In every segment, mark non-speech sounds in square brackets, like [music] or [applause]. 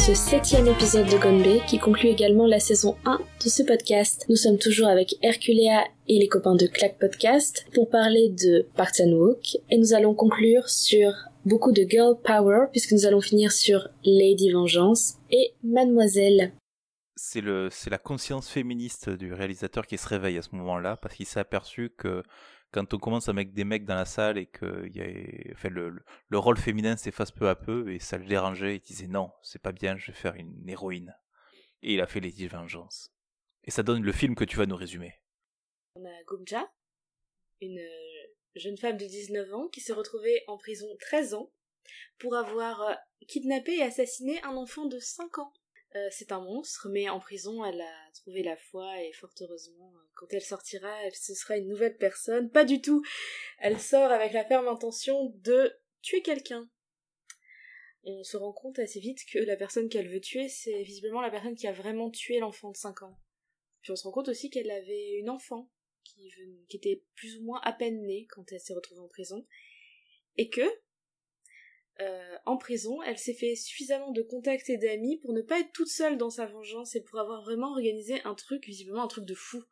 ce septième épisode de Gonbe qui conclut également la saison 1 de ce podcast. Nous sommes toujours avec Herculea et les copains de Clack Podcast pour parler de Park Chan-wook et nous allons conclure sur beaucoup de girl power puisque nous allons finir sur Lady Vengeance et Mademoiselle. C'est le, c'est la conscience féministe du réalisateur qui se réveille à ce moment-là parce qu'il s'est aperçu que quand on commence à mettre des mecs dans la salle et que le, le, rôle féminin s'efface peu à peu et ça le dérangeait, il disait non, c'est pas bien, je vais faire une héroïne. Et il a fait Lady Vengeance. Et ça donne le film que tu vas nous résumer. On a Gumja, une jeune femme de 19 ans qui s'est retrouvée en prison 13 ans pour avoir euh, kidnappé et assassiné un enfant de 5 ans. Euh, c'est un monstre, mais en prison, elle a trouvé la foi et fort heureusement, euh, quand elle sortira, ce sera une nouvelle personne. Pas du tout. Elle sort avec la ferme intention de tuer quelqu'un. On se rend compte assez vite que la personne qu'elle veut tuer, c'est visiblement la personne qui a vraiment tué l'enfant de 5 ans. Puis on se rend compte aussi qu'elle avait une enfant qui était plus ou moins à peine née quand elle s'est retrouvée en prison. Et que, euh, en prison, elle s'est fait suffisamment de contacts et d'amis pour ne pas être toute seule dans sa vengeance et pour avoir vraiment organisé un truc, visiblement un truc de fou.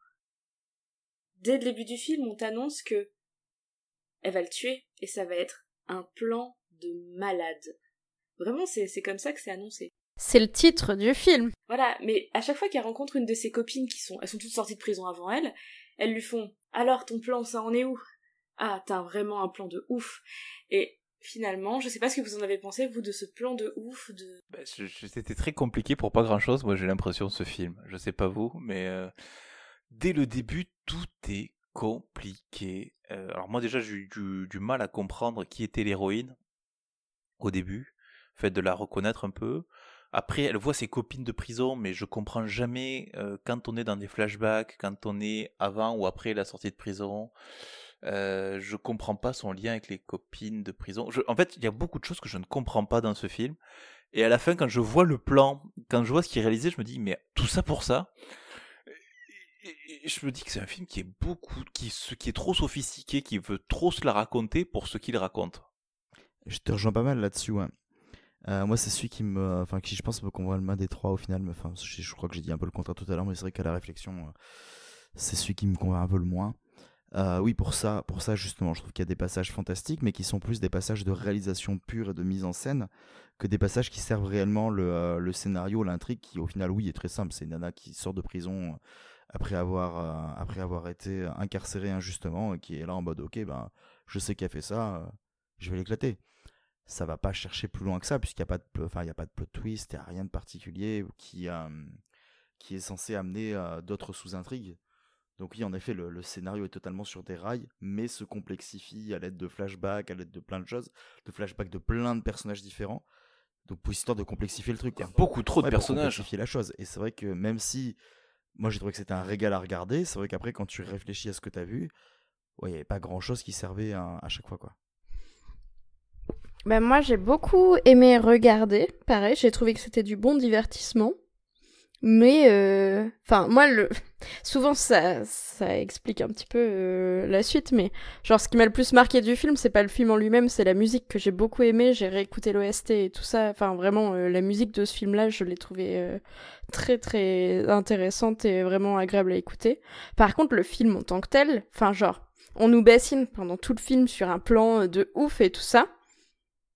Dès le début du film, on t'annonce que elle va le tuer et ça va être un plan de malade. Vraiment, c'est comme ça que c'est annoncé. C'est le titre du film. Voilà, mais à chaque fois qu'elle rencontre une de ses copines qui sont, elles sont toutes sorties de prison avant elle, elles lui font alors ton plan, ça en est où? Ah, t'as vraiment un plan de ouf. Et finalement. Je sais pas ce que vous en avez pensé, vous, de ce plan de ouf. De... Bah, C'était très compliqué pour pas grand chose, moi j'ai l'impression, ce film. Je sais pas vous, mais euh, dès le début, tout est compliqué. Euh, alors moi déjà, j'ai eu du, mal à comprendre qui était l'héroïne au début, fait de la reconnaître un peu. Après, elle voit ses copines de prison, mais je comprends jamais euh, quand on est dans des flashbacks, quand on est avant ou après la sortie de prison. Euh, je comprends pas son lien avec les copines de prison. en fait, il y a beaucoup de choses que je ne comprends pas dans ce film. Et à la fin, quand je vois le plan, quand je vois ce qui est réalisé, je me dis, mais tout ça pour ça? Je me dis que c'est un film qui est beaucoup, qui, est trop sophistiqué, qui veut trop se la raconter pour ce qu'il raconte. Je te rejoins pas mal là-dessus. Euh, moi, c'est celui qui me, enfin, qui je pense qu'on voit le main des trois au final. Enfin, je, crois que j'ai dit un peu le contraire tout à l'heure, mais c'est vrai qu'à la réflexion, euh, c'est celui qui me convainc un peu le moins. Euh, oui, pour ça, pour ça justement, je trouve qu'il y a des passages fantastiques, mais qui sont plus des passages de réalisation pure et de mise en scène que des passages qui servent réellement le, euh, scénario, l'intrigue, qui au final, oui, est très simple. C'est Nana qui sort de prison euh, après avoir, après avoir été incarcérée injustement, et qui est là en mode, ok, ben, je sais qu'elle fait ça, je vais l'éclater. Ça va pas chercher plus loin que ça, puisqu'il n'y a pas de, enfin, il a pas de plot twist, il n'y a rien de particulier qui, qui est censé amener d'autres sous-intrigues. Donc oui, en effet, le, scénario est totalement sur des rails, mais se complexifie à l'aide de flashbacks, à l'aide de plein de choses, de flashbacks de plein de personnages différents. Donc pour histoire de complexifier le truc. Il y a beaucoup trop de personnages. Pour complexifier la chose. Et c'est vrai que même si moi j'ai trouvé que c'était un régal à regarder, c'est vrai qu'après quand tu réfléchis à ce que tu as vu, il n'y avait pas grand chose qui servait à, chaque fois quoi. Ben moi j'ai beaucoup aimé regarder, pareil, j'ai trouvé que c'était du bon divertissement. Mais, euh, enfin, moi, le... [laughs] souvent, ça, ça explique un petit peu euh, la suite, mais genre, ce qui m'a le plus marqué du film, c'est pas le film en lui-même, c'est la musique que j'ai beaucoup aimé. J'ai réécouté l'OST et tout ça. Enfin, vraiment, euh, la musique de ce film-là, je l'ai trouvée très, très intéressante et vraiment agréable à écouter. Par contre, le film en tant que tel, enfin, genre, on nous bassine pendant tout le film sur un plan de ouf et tout ça.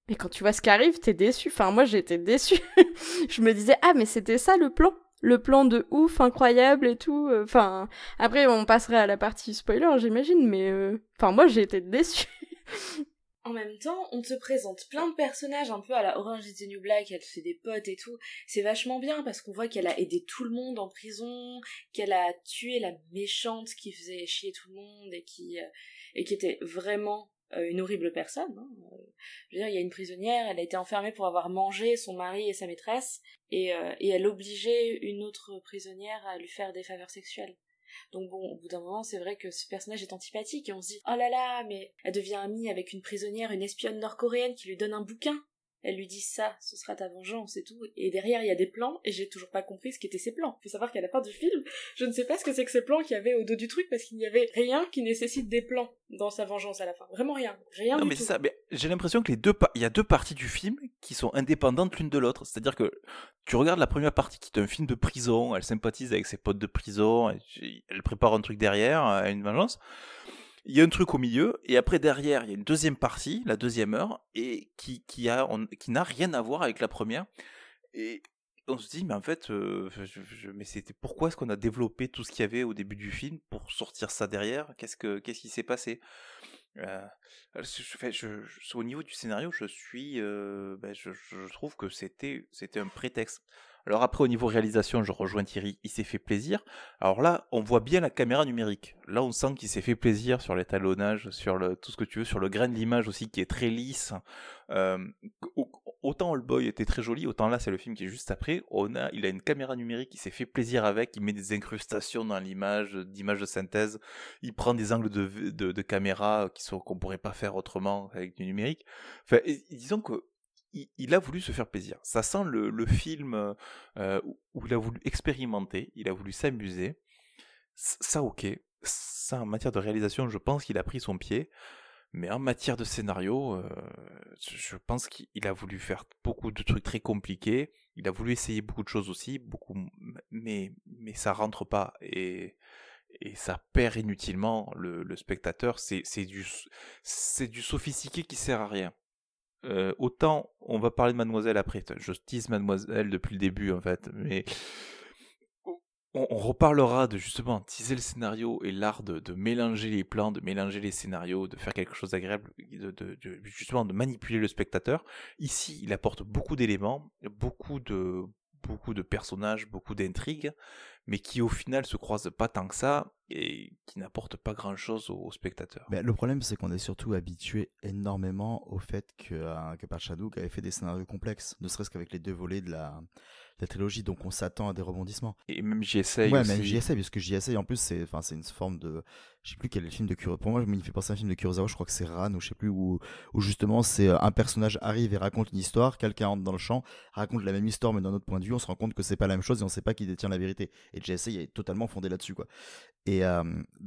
Et quand tu vois ce qui arrive, t'es déçu. Enfin, moi, j'étais déçu. [laughs] je me disais, ah, mais c'était ça le plan le plan de ouf incroyable et tout. Euh, enfin, après on passerait à la partie spoiler, j'imagine, mais euh, enfin moi j'ai été déçue. [laughs] En même temps, on te présente plein de personnages un peu à la Orange is the New Black, elle fait des potes et tout. C'est vachement bien parce qu'on voit qu'elle a aidé tout le monde en prison, qu'elle a tué la méchante qui faisait chier tout le monde et qui euh, et qui était vraiment une horrible personne. Hein. Euh, je veux dire, il y a une prisonnière, elle a été enfermée pour avoir mangé son mari et sa maîtresse, et, euh, et elle obligeait une autre prisonnière à lui faire des faveurs sexuelles. Donc bon, au bout d'un moment, c'est vrai que ce personnage est antipathique et on se dit oh là là, mais elle devient amie avec une prisonnière, une espionne nord-coréenne qui lui donne un bouquin. Elle lui dit ça, ce sera ta vengeance et tout. Et derrière, il y a des plans, et j'ai toujours pas compris ce qu'étaient ces plans. Faut savoir qu'à la fin du film, je ne sais pas ce que c'est que ces plans qu'il y avait au dos du truc, parce qu'il n'y avait rien qui nécessite des plans dans sa vengeance à la fin. Vraiment rien. Rien Non, du mais tout. ça. mais J'ai l'impression que les deux, il y a deux parties du film qui sont indépendantes l'une de l'autre. C'est-à-dire que tu regardes la première partie qui est un film de prison, elle sympathise avec ses potes de prison, elle, elle prépare un truc derrière, euh, une vengeance. Il y a un truc au milieu, et après derrière, il y a une deuxième partie, la deuxième heure, et qui, qui a, qui n'a rien à voir avec la première. Et on se dit, mais en fait, euh, mais c'était pourquoi est-ce qu'on a développé tout ce qu'il y avait au début du film pour sortir ça derrière? Qu'est-ce que qu'est-ce qui s'est passé? Euh, au niveau du scénario, je suis, euh, ben, je trouve que c'était c'était un prétexte. Alors après, au niveau réalisation, je rejoins Thierry, il s'est fait plaisir. Alors là, on voit bien la caméra numérique. Là, on sent qu'il s'est fait plaisir sur l'étalonnage, sur le, tout ce que tu veux, sur le grain de l'image aussi qui est très lisse. Euh, au- autant All Boy était très joli, autant là, c'est le film qui est juste après. On a, il a une caméra numérique, il s'est fait plaisir avec, il met des incrustations dans l'image, d'images de synthèse, il prend des angles de, de, de caméra qui sont qu'on pourrait pas faire autrement avec du numérique. Enfin, disons que il, a voulu se faire plaisir. Ça sent le, film euh, où- il a voulu expérimenter, il a voulu s'amuser. Ça, ok. Ça, en matière de réalisation, je pense qu'il a pris son pied. Mais en matière de scénario, euh, je pense qu'il a voulu faire beaucoup de trucs très compliqués. Il a voulu essayer beaucoup de choses aussi, beaucoup, mais mais ça rentre pas et ça perd inutilement le, spectateur. C'est du c'est du sophistiqué qui sert à rien. Euh, autant on va parler de Mademoiselle après. Je tease Mademoiselle depuis le début en fait, mais on, reparlera de justement teaser le scénario et l'art de, de mélanger les plans, de mélanger les scénarios, de faire quelque chose d'agréable, de- de- justement de manipuler le spectateur. Ici, il apporte beaucoup d'éléments, beaucoup de beaucoup de personnages, beaucoup d'intrigues, mais qui au final se croisent pas tant que ça et qui n'apportent pas grand chose au, au spectateur. Mais le problème, c'est qu'on est surtout habitué énormément au fait que, euh, que Parchadouk avait fait des scénarios complexes, ne serait-ce qu'avec les deux volets de la, la trilogie, donc on s'attend à des rebondissements. Et même j'y essaye Ouais, aussi. même j'y essaie, parce que j'y en plus, c'est enfin, c'est une forme de. Je sais plus quel est le film de Kurosawa. Pour moi, il me fait penser à un film de Kurosawa, je crois que c'est Ran, ou je sais plus, où, où justement, c'est euh, un personnage arrive et raconte une histoire, quelqu'un entre dans le champ, raconte la même histoire, mais d'un autre point de vue, on se rend compte que c'est pas la même chose et on sait pas qui détient la vérité. Et JSA est totalement fondé là-dessus, quoi. Et euh,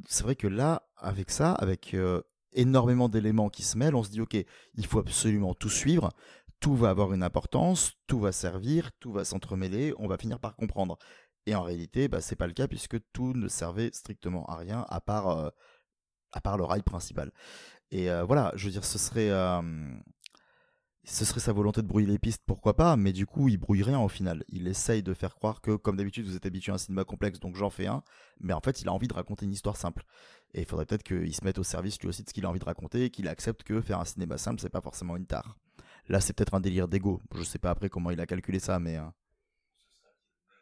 c'est vrai que là, avec ça, avec euh, énormément d'éléments qui se mêlent, on se dit, ok, il faut absolument tout suivre, tout va avoir une importance, tout va servir, tout va s'entremêler, on va finir par comprendre. Et en réalité, bah, c'est pas le cas puisque tout ne servait strictement à rien à part, euh, à part le rail principal. Et euh, voilà, je veux dire, ce serait, euh, ce serait sa volonté de brouiller les pistes, pourquoi pas, mais du coup, il brouille rien au final. Il essaye de faire croire que, comme d'habitude, vous êtes habitué à un cinéma complexe, donc j'en fais un, mais en fait, il a envie de raconter une histoire simple. Et il faudrait peut-être qu'il se mette au service lui aussi de ce qu'il a envie de raconter et qu'il accepte que faire un cinéma simple, c'est pas forcément une tare. Là, c'est peut-être un délire d'ego. Je sais pas après comment il a calculé ça, mais. euh,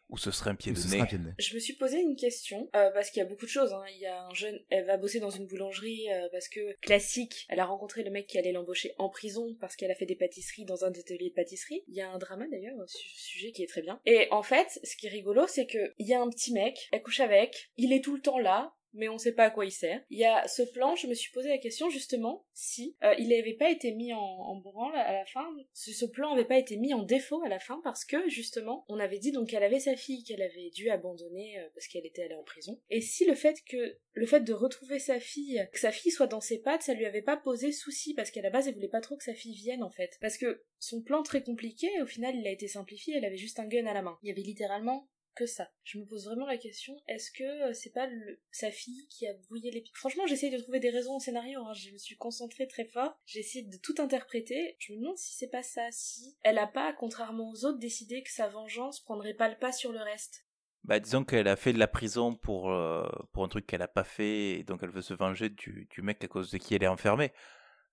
Ou ce serait un pied de ce nez. sera un pied de nez. Je me suis posé une question euh, parce qu'il y a beaucoup de choses. hein. Il y a un jeune, elle va bosser dans une boulangerie euh, parce que classique. Elle a rencontré le mec qui allait l'embaucher en prison parce qu'elle a fait des pâtisseries dans un atelier de pâtisserie. Il y a un drama d'ailleurs, un su- sujet qui est très bien. Et en fait, ce qui est rigolo, c'est que il y a un petit mec, elle couche avec, il est tout le temps là. Mais on sait pas à quoi il sert. Il y a ce plan, je me suis posé la question justement si euh, il n'avait pas été mis en, en branle à la fin, ce plan avait pas été mis en défaut à la fin parce que justement on avait dit donc qu'elle avait sa fille qu'elle avait dû abandonner euh, parce qu'elle était allée en prison. Et si le fait que le fait de retrouver sa fille, que sa fille soit dans ses pattes, ça lui avait pas posé souci parce qu'à la base elle voulait pas trop que sa fille vienne en fait. Parce que son plan très compliqué, au final il a été simplifié, elle avait juste un gun à la main. Il y avait littéralement que ça. Je me pose vraiment la question, est-ce que euh, c'est pas sa fille qui a brouillé les pistes Franchement, j'essaye de trouver des raisons au scénario, hein. je me suis concentrée très fort, j'ai essayé de tout interpréter, je me demande si c'est pas ça, si elle a pas, contrairement aux autres, décidé que sa vengeance prendrait pas le pas sur le reste. Bah, disons qu'elle a fait de la prison pour, euh, un truc qu'elle a pas fait, et donc elle veut se venger du, mec à cause de qui elle est enfermée.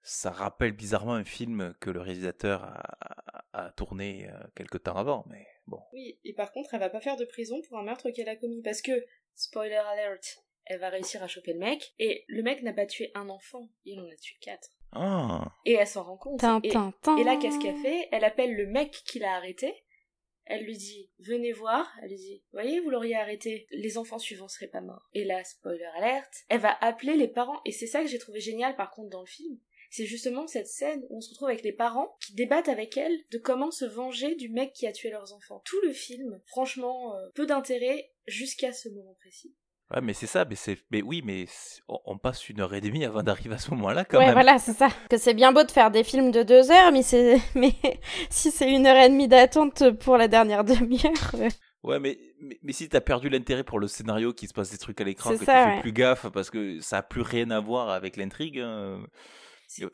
Ça rappelle bizarrement un film que le réalisateur a tourné euh, quelque temps avant, mais bon. Oui, et par contre, elle va pas faire de prison pour un meurtre qu'elle a commis, parce que, spoiler alert, elle va réussir à choper le mec, et le mec n'a pas tué un enfant, il en a tué quatre. Ah, Et elle s'en rend compte. Et, là, qu'est-ce qu'elle fait? Elle appelle le mec qui l'a arrêté. Elle lui dit Venez voir. Elle lui dit Voyez, vous l'auriez arrêté. Les enfants suivants seraient pas morts. Et là, spoiler alerte, elle va appeler les parents. Et c'est ça que j'ai trouvé génial par contre dans le film. C'est justement cette scène où on se retrouve avec les parents qui débattent avec elle de comment se venger du mec qui a tué leurs enfants. Tout le film, franchement, euh, peu d'intérêt jusqu'à ce moment précis. Ouais, mais c'est ça, mais c'est, mais oui, mais on, on passe une heure et demie avant d'arriver à ce moment-là, quand ouais, même. voilà, c'est ça. Que c'est bien beau de faire des films de deux heures, mais, c'est... [laughs] mais si c'est une heure et demie d'attente pour la dernière demi-heure. euh, Ouais, mais, mais, mais si t'as perdu l'intérêt pour le scénario, qu'il se passe des trucs à l'écran, C'est que ça, tu fais ouais. plus gaffe parce que ça a plus rien à voir avec l'intrigue. hein.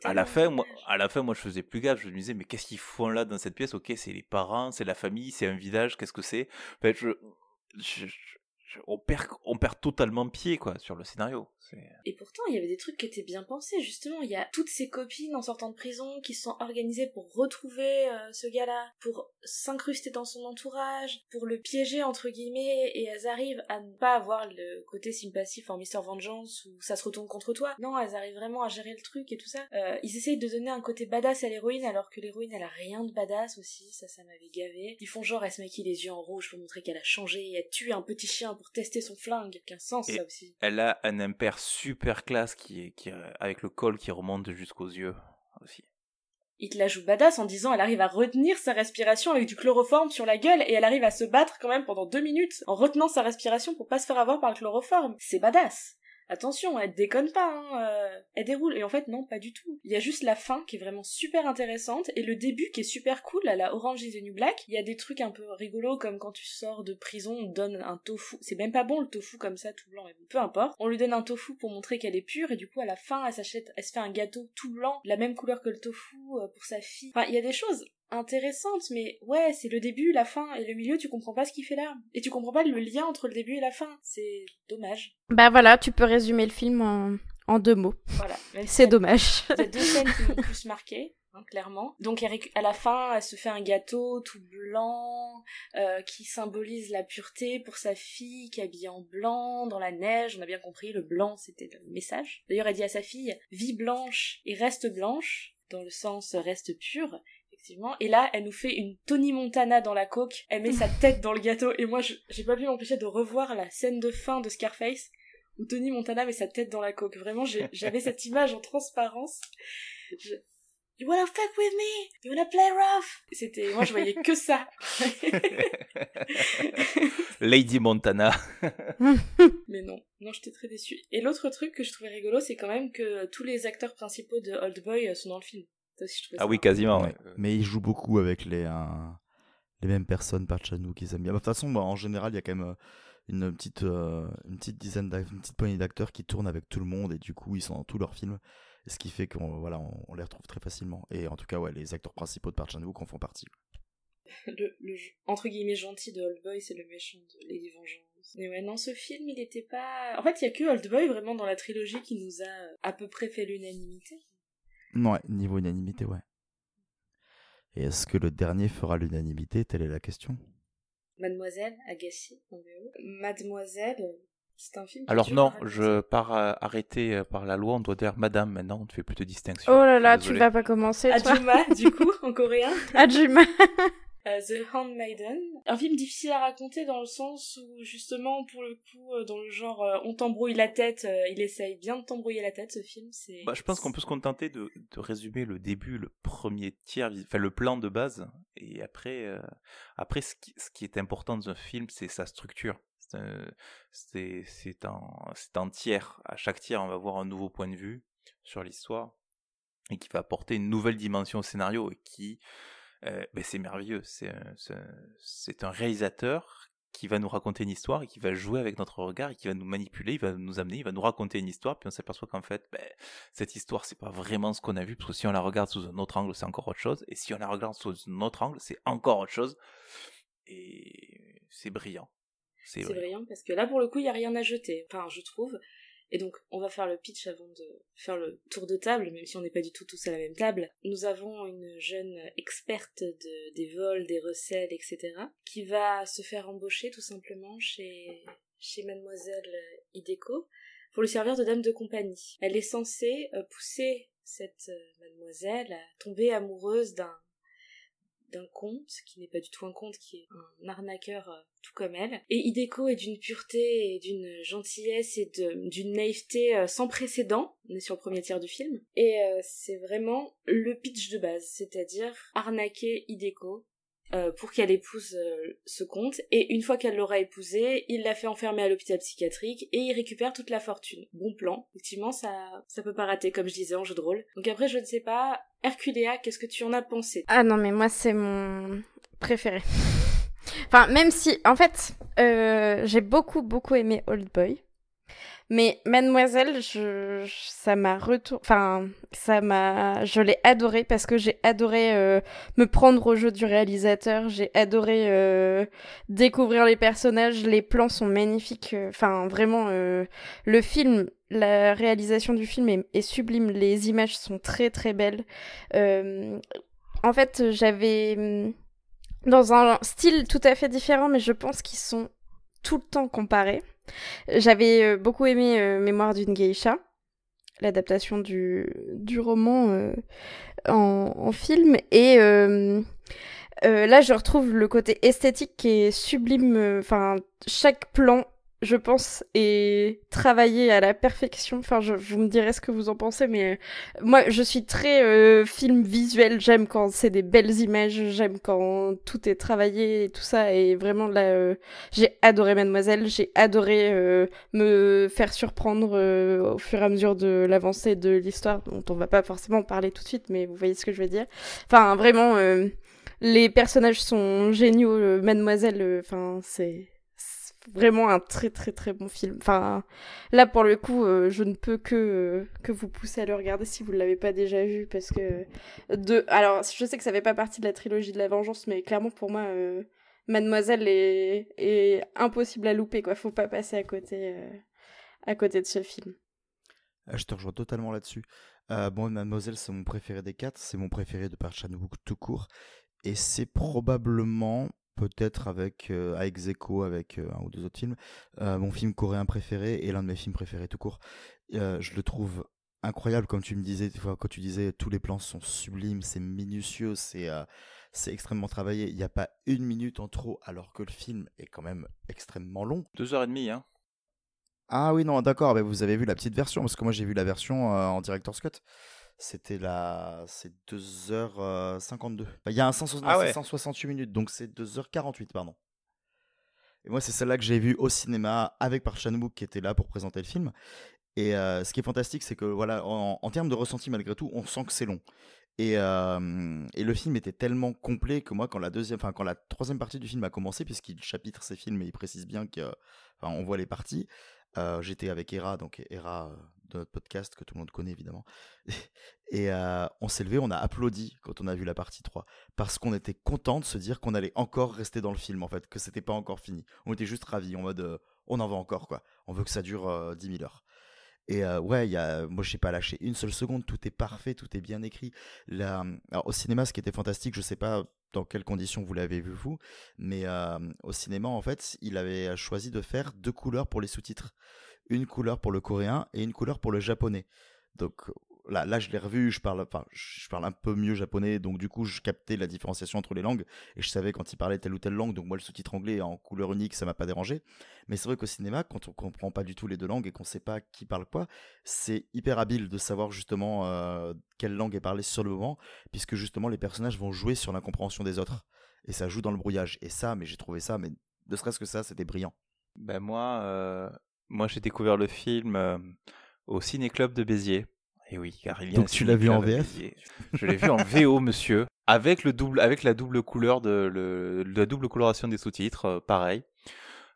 À la fin, moi, à la fin, moi, je faisais plus gaffe. Je me disais, mais qu'est-ce qu'ils font là dans cette pièce? Ok, c'est les parents, c'est la famille, c'est un village. Qu'est-ce que c'est? Je, je- on perd, on perd totalement pied, quoi, sur le scénario. Et pourtant, il y avait des trucs qui étaient bien pensés, justement. Il y a toutes ces copines en sortant de prison qui se sont organisées pour retrouver euh, ce gars-là, pour s'incruster dans son entourage, pour le piéger, entre guillemets, et elles arrivent à ne pas avoir le côté sympathif en Mister Vengeance où ça se retourne contre toi. Non, elles arrivent vraiment à gérer le truc et tout ça. Euh, ils essayent de donner un côté badass à l'héroïne alors que l'héroïne, elle a rien de badass aussi. Ça, ça m'avait gavé. Ils font genre, elle se maquille les yeux en rouge pour montrer qu'elle a changé et elle tue un petit chien pour tester son flingue. Qu'un sens, Et- ça aussi. Elle a un impair super classe qui est, qui est- avec le col qui remonte jusqu'aux yeux aussi. il te la joue badass en disant elle arrive à retenir sa respiration avec du chloroforme sur la gueule et elle arrive à se battre quand même pendant deux minutes en retenant sa respiration pour pas se faire avoir par le chloroforme. C'est badass. Attention, elle déconne pas, hein, euh, elle déroule. Et en fait, non, pas du tout. Il y a juste la fin qui est vraiment super intéressante et le début qui est super cool à la Orange is the New Black. Il y a des trucs un peu rigolos comme quand tu sors de prison, on donne un tofu. C'est même pas bon le tofu comme ça, tout blanc, peu importe. On lui donne un tofu pour montrer qu'elle est pure et du coup, à la fin, elle s'achète, elle se fait un gâteau tout blanc, la même couleur que le tofu euh, pour sa fille. Enfin, il y a des choses intéressantes, mais ouais, c'est le début, la fin et le milieu, tu comprends pas ce qu'il fait là. Et tu comprends pas le lien entre le début et la fin. C'est dommage. Bah voilà, tu peux résumer le film en, en deux mots. Voilà. C'est dommage. A deux scènes qui m'ont plus marqué, hein, clairement. Donc elle à la fin, elle se fait un gâteau tout blanc euh, qui symbolise la pureté pour sa fille qui est habillée en blanc dans la neige. On a bien compris, le blanc c'était le message. D'ailleurs, elle dit à sa fille "Vis blanche et reste blanche", dans le sens reste pure. Effectivement. Et là, elle nous fait une Tony Montana dans la coque. Elle met sa tête dans le gâteau. Et moi, j'ai pas pu m'empêcher de revoir la scène de fin de Scarface où Tony Montana met sa tête dans la coque. Vraiment, j'avais cette image en transparence. Je- You wanna fuck with me? You wanna play rough? C'était, moi je voyais que ça. [laughs] Lady Montana. [laughs] Mais non, non, j'étais très déçue. Et l'autre truc que je trouvais rigolo, c'est quand même que tous les acteurs principaux de Old Boy euh, sont dans le film. Aussi, je Ah ça oui, quasiment. Ouais. ouais. Mais il joue beaucoup avec les, euh, les mêmes personnes par Chanou qu'ils aiment bien. Bah, De toute façon, bah, en général, il y a quand même euh, une petite, euh, une petite dizaine, une petite poignée d'acteurs qui tournent avec tout le monde et du coup, ils sont dans tous leurs films. Ce qui fait qu'on voilà, on, on les retrouve très facilement. Et en tout cas, ouais, les acteurs principaux de Park Chan-wook en font partie. [laughs] Le, le entre guillemets gentil de Old Boy, c'est le méchant de Lady Vengeance. Mais ouais, non, ce film, il était pas. En fait, il y a que Old Boy vraiment dans la trilogie qui nous a à peu près fait l'unanimité. Ouais, niveau unanimité, ouais. Et est-ce que le dernier fera l'unanimité? Telle est la question. Mademoiselle Agassi en VO. Mademoiselle, c'est un film. Alors non, je pars euh, arrêté euh, par la loi, on doit dire madame maintenant, on ne fait plus de distinction. Oh là là, tu vas pas commencer, toi. Ajuma, du coup, en coréen. Ajuma. Euh, The Handmaiden. Un film difficile à raconter dans le sens où, justement, pour le coup, euh, dans le genre euh, on t'embrouille la tête, il essaye bien de t'embrouiller la tête, ce film. C'est. Bah, je pense qu'on peut se contenter de, de résumer le début, le premier tiers, enfin le plan de base, et après, après ce, qui, ce qui est important dans un film, c'est sa structure. C'est un- C'est c'est en tiers. À chaque tiers, on va voir un nouveau point de vue sur l'histoire, et qui va apporter une nouvelle dimension au scénario, et qui, euh, ben, c'est merveilleux. C'est un, c'est réalisateur qui va nous raconter une histoire et qui va jouer avec notre regard et qui va nous manipuler, il va nous amener, il va nous raconter une histoire, puis on s'aperçoit qu'en fait, ben, cette histoire, c'est pas vraiment ce qu'on a vu, parce que si on la regarde sous un autre angle, c'est encore autre chose, et si on la regarde sous un autre angle, c'est encore autre chose, et c'est brillant. C'est C'est brillant. brillant parce que là, pour le coup, il n'y a rien à jeter. Enfin, je trouve. Et donc, on va faire le pitch avant de faire le tour de table, même si on n'est pas du tout tous à la même table. Nous avons une jeune experte de, des vols, des recettes, etc., qui va se faire embaucher tout simplement chez, chez mademoiselle Hideko pour lui servir de dame de compagnie. Elle est censée euh, pousser cette euh, mademoiselle à tomber amoureuse d'un d'un conte, qui n'est pas du tout un conte, qui est un arnaqueur euh, tout comme elle. Et Hideko est d'une pureté et d'une gentillesse et d'une naïveté euh, sans précédent. On est sur le premier tiers du film. Et euh, c'est vraiment le pitch de base, c'est-à-dire arnaquer Hideko euh, pour qu'elle épouse euh, ce comte, et une fois qu'elle l'aura épousé, il la fait enfermer à l'hôpital psychiatrique et il récupère toute la fortune. Bon plan, effectivement ça ça peut pas rater comme je disais en jeu de rôle. Donc après je ne sais pas, Herculea, qu'est-ce que tu en as pensé? Ah non mais moi c'est mon préféré. [laughs] enfin même si en fait euh, j'ai beaucoup beaucoup aimé Old Boy. Mais Mademoiselle, je, ça m'a retour, enfin, ça m'a, je l'ai adoré parce que j'ai adoré euh, me prendre au jeu du réalisateur, j'ai adoré euh, découvrir les personnages, les plans sont magnifiques, euh, enfin vraiment, le film, la réalisation du film est, est, sublime, les images sont très très belles. en fait, j'avais dans un style tout à fait différent, mais je pense qu'ils sont tout le temps comparés. J'avais euh, beaucoup aimé euh, Mémoire d'une geisha, l'adaptation du, du roman euh, en, en, film, et là je retrouve le côté esthétique qui est sublime, enfin chaque plan je pense, est travaillé à la perfection. Enfin, je, vous me direz ce que vous en pensez, mais euh, moi, je suis très euh, film visuel. J'aime quand c'est des belles images, j'aime quand tout est travaillé et tout ça. Et vraiment, là, euh, j'ai adoré Mademoiselle, j'ai adoré me faire surprendre au fur et à mesure de l'avancée de l'histoire, dont on va pas forcément parler tout de suite, mais vous voyez ce que je veux dire. Enfin, vraiment, les personnages sont géniaux. Mademoiselle, enfin, c'est vraiment un très très très bon film. Enfin, là pour le coup, euh, je ne peux que euh, que vous pousser à le regarder si vous ne l'avez pas déjà vu parce que de alors je sais que ça fait pas partie de la trilogie de la vengeance, mais clairement pour moi, euh, Mademoiselle est, impossible à louper quoi. Faut pas passer à côté à côté de ce film. Ah, je te rejoins totalement là-dessus. bon, Mademoiselle, c'est mon préféré des quatre. C'est mon préféré de par chan tout court. Et c'est probablement peut-être avec euh, avec avec euh, un ou deux autres films, euh, mon film coréen préféré et l'un de mes films préférés tout court. je le trouve incroyable comme tu me disais quand tu disais tous les plans sont sublimes, c'est minutieux, c'est c'est extrêmement travaillé. Il n'y a pas une minute en trop alors que le film est quand même extrêmement long. Deux heures et demie, hein. Ah oui non d'accord, mais vous avez vu la petite version parce que moi j'ai vu la version en director's cut. C'était la. C'est 2h52. Il y a un 168 ah minutes, donc c'est 2h48, pardon. Et moi, c'est celle-là que j'ai vue au cinéma avec Park Chan-wook qui était là pour présenter le film. Et euh, ce qui est fantastique, c'est que voilà, en, termes de ressenti, malgré tout, on sent que c'est long. Et, euh, et, le film était tellement complet que moi, quand la deuxième, enfin quand la troisième partie du film a commencé, puisqu'il chapitre ses films et il précise bien qu'on voit les parties, euh, j'étais avec Hera, donc Hera de notre podcast que tout le monde connaît évidemment. [laughs] Et euh, on s'est levé, on a applaudi quand on a vu la partie 3 parce qu'on était content de se dire qu'on allait encore rester dans le film en fait, que c'était pas encore fini. On était juste ravis en mode euh, on en veut encore quoi. On veut que ça dure euh, 10 000 heures. Et euh, ouais, y a, moi je n'ai pas lâché une seule seconde, tout est parfait, tout est bien écrit. Au cinéma, ce qui était fantastique, je sais pas dans quelles conditions vous l'avez vu vous, mais au cinéma en fait, il avait choisi de faire deux couleurs pour les sous-titres une couleur pour le coréen et une couleur pour le japonais. Donc là, là je l'ai revu, je parle, enfin, je parle un peu mieux japonais, donc du coup, je captais la différenciation entre les langues et je savais quand il parlait telle ou telle langue. Donc moi, le sous-titre anglais en couleur unique, ça m'a pas dérangé. Mais c'est vrai qu'au cinéma, quand on comprend pas du tout les deux langues et qu'on sait pas qui parle quoi, c'est hyper habile de savoir justement euh, quelle langue est parlée sur le moment, puisque justement les personnages vont jouer sur l'incompréhension des autres et ça joue dans le brouillage. Et ça, mais j'ai trouvé ça, mais ne serait-ce que ça, c'était brillant. Ben moi, euh, moi, j'ai découvert le film euh, au Ciné-Club de Béziers. Et oui, car il y a Donc tu l'as vu en VF Je l'ai vu en VO, monsieur, avec le double, avec la double couleur de le, la double coloration des sous-titres, euh, pareil.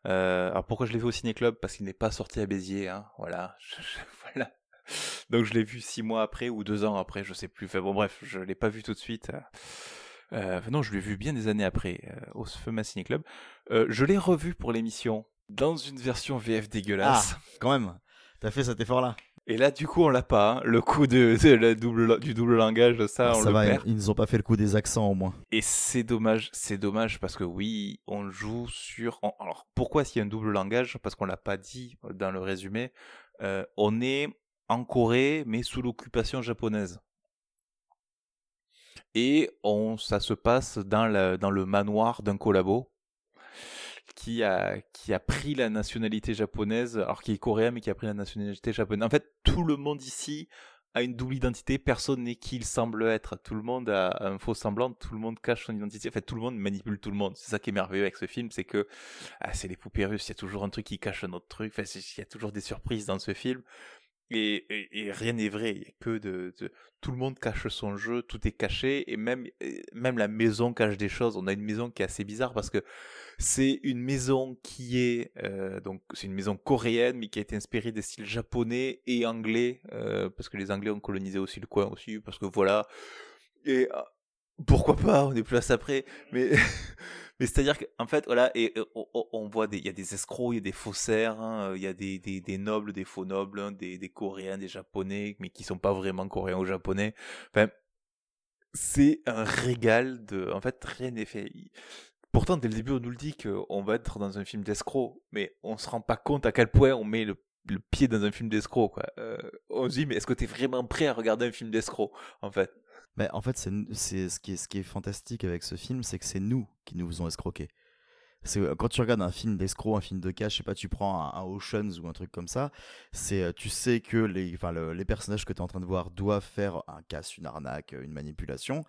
Euh, alors pourquoi je l'ai vu au Ciné-Club? Parce qu'il n'est pas sorti à Béziers, hein, voilà. [laughs] voilà. Donc je l'ai vu six mois après ou deux ans après, je sais plus. Enfin bon, bref, je l'ai pas vu tout de suite. Euh, non, je l'ai vu bien des années après au FEMA Ciné Club. je l'ai revu pour l'émission dans une version VF dégueulasse. Ah, quand même, t'as fait cet effort-là. Et là, du coup, on l'a pas. Hein. Le coup de, la double, du double langage, ça, ah, on ça le va, perd. Ils nous ont pas fait le coup des accents au moins. Et c'est dommage, c'est dommage parce que oui, on joue sur. Alors, pourquoi s'il y a un double langage? Parce qu'on l'a pas dit dans le résumé. Euh, on est en Corée, mais sous l'occupation japonaise. Et on, ça se passe dans, la, dans le manoir d'un collabo qui a, qui a pris la nationalité japonaise, alors qui est coréen, mais qui a pris la nationalité japonaise. En fait, tout le monde ici a une double identité, personne n'est qui il semble être. Tout le monde a un faux semblant, tout le monde cache son identité. En fait, tout le monde manipule tout le monde. C'est ça qui est merveilleux avec ce film, c'est que ah, c'est les poupées russes, il y a toujours un truc qui cache un autre truc. Enfin, il y a toujours des surprises dans ce film. Et, rien n'est vrai, il y a que de, Tout le monde cache son jeu, tout est caché, et même, la maison cache des choses. On a une maison qui est assez bizarre parce que c'est une maison qui est... Euh, donc c'est une maison coréenne, mais qui a été inspirée des styles japonais et anglais, euh, parce que les Anglais ont colonisé aussi le coin aussi, parce que voilà... Et ah, pourquoi pas, on est plus à ça après, [laughs] mais... C'est-à-dire qu'en fait, voilà, et, on, voit il y a des escrocs, il y a des faussaires, hein, il y a des, nobles, des faux nobles, hein, des, coréens, des japonais, mais qui sont pas vraiment coréens ou japonais. C'est un régal de, en fait, rien n'est fait. Pourtant, dès le début, on nous le dit qu'on va être dans un film d'escrocs, mais on se rend pas compte à quel point on met le, pied dans un film d'escrocs, quoi. Euh, on se dit, mais est-ce que tu es vraiment prêt à regarder un film d'escrocs, en fait? Mais en fait, c'est ce qui, est, ce qui est fantastique avec ce film, c'est que c'est nous qui nous faisons escroquer. C'est quand tu regardes un film d'escroc, un film de cash, je sais pas, tu prends un, Oceans ou un truc comme ça, c'est euh, tu sais que les, enfin, les personnages que tu es en train de voir doivent faire un casse, une arnaque, une manipulation.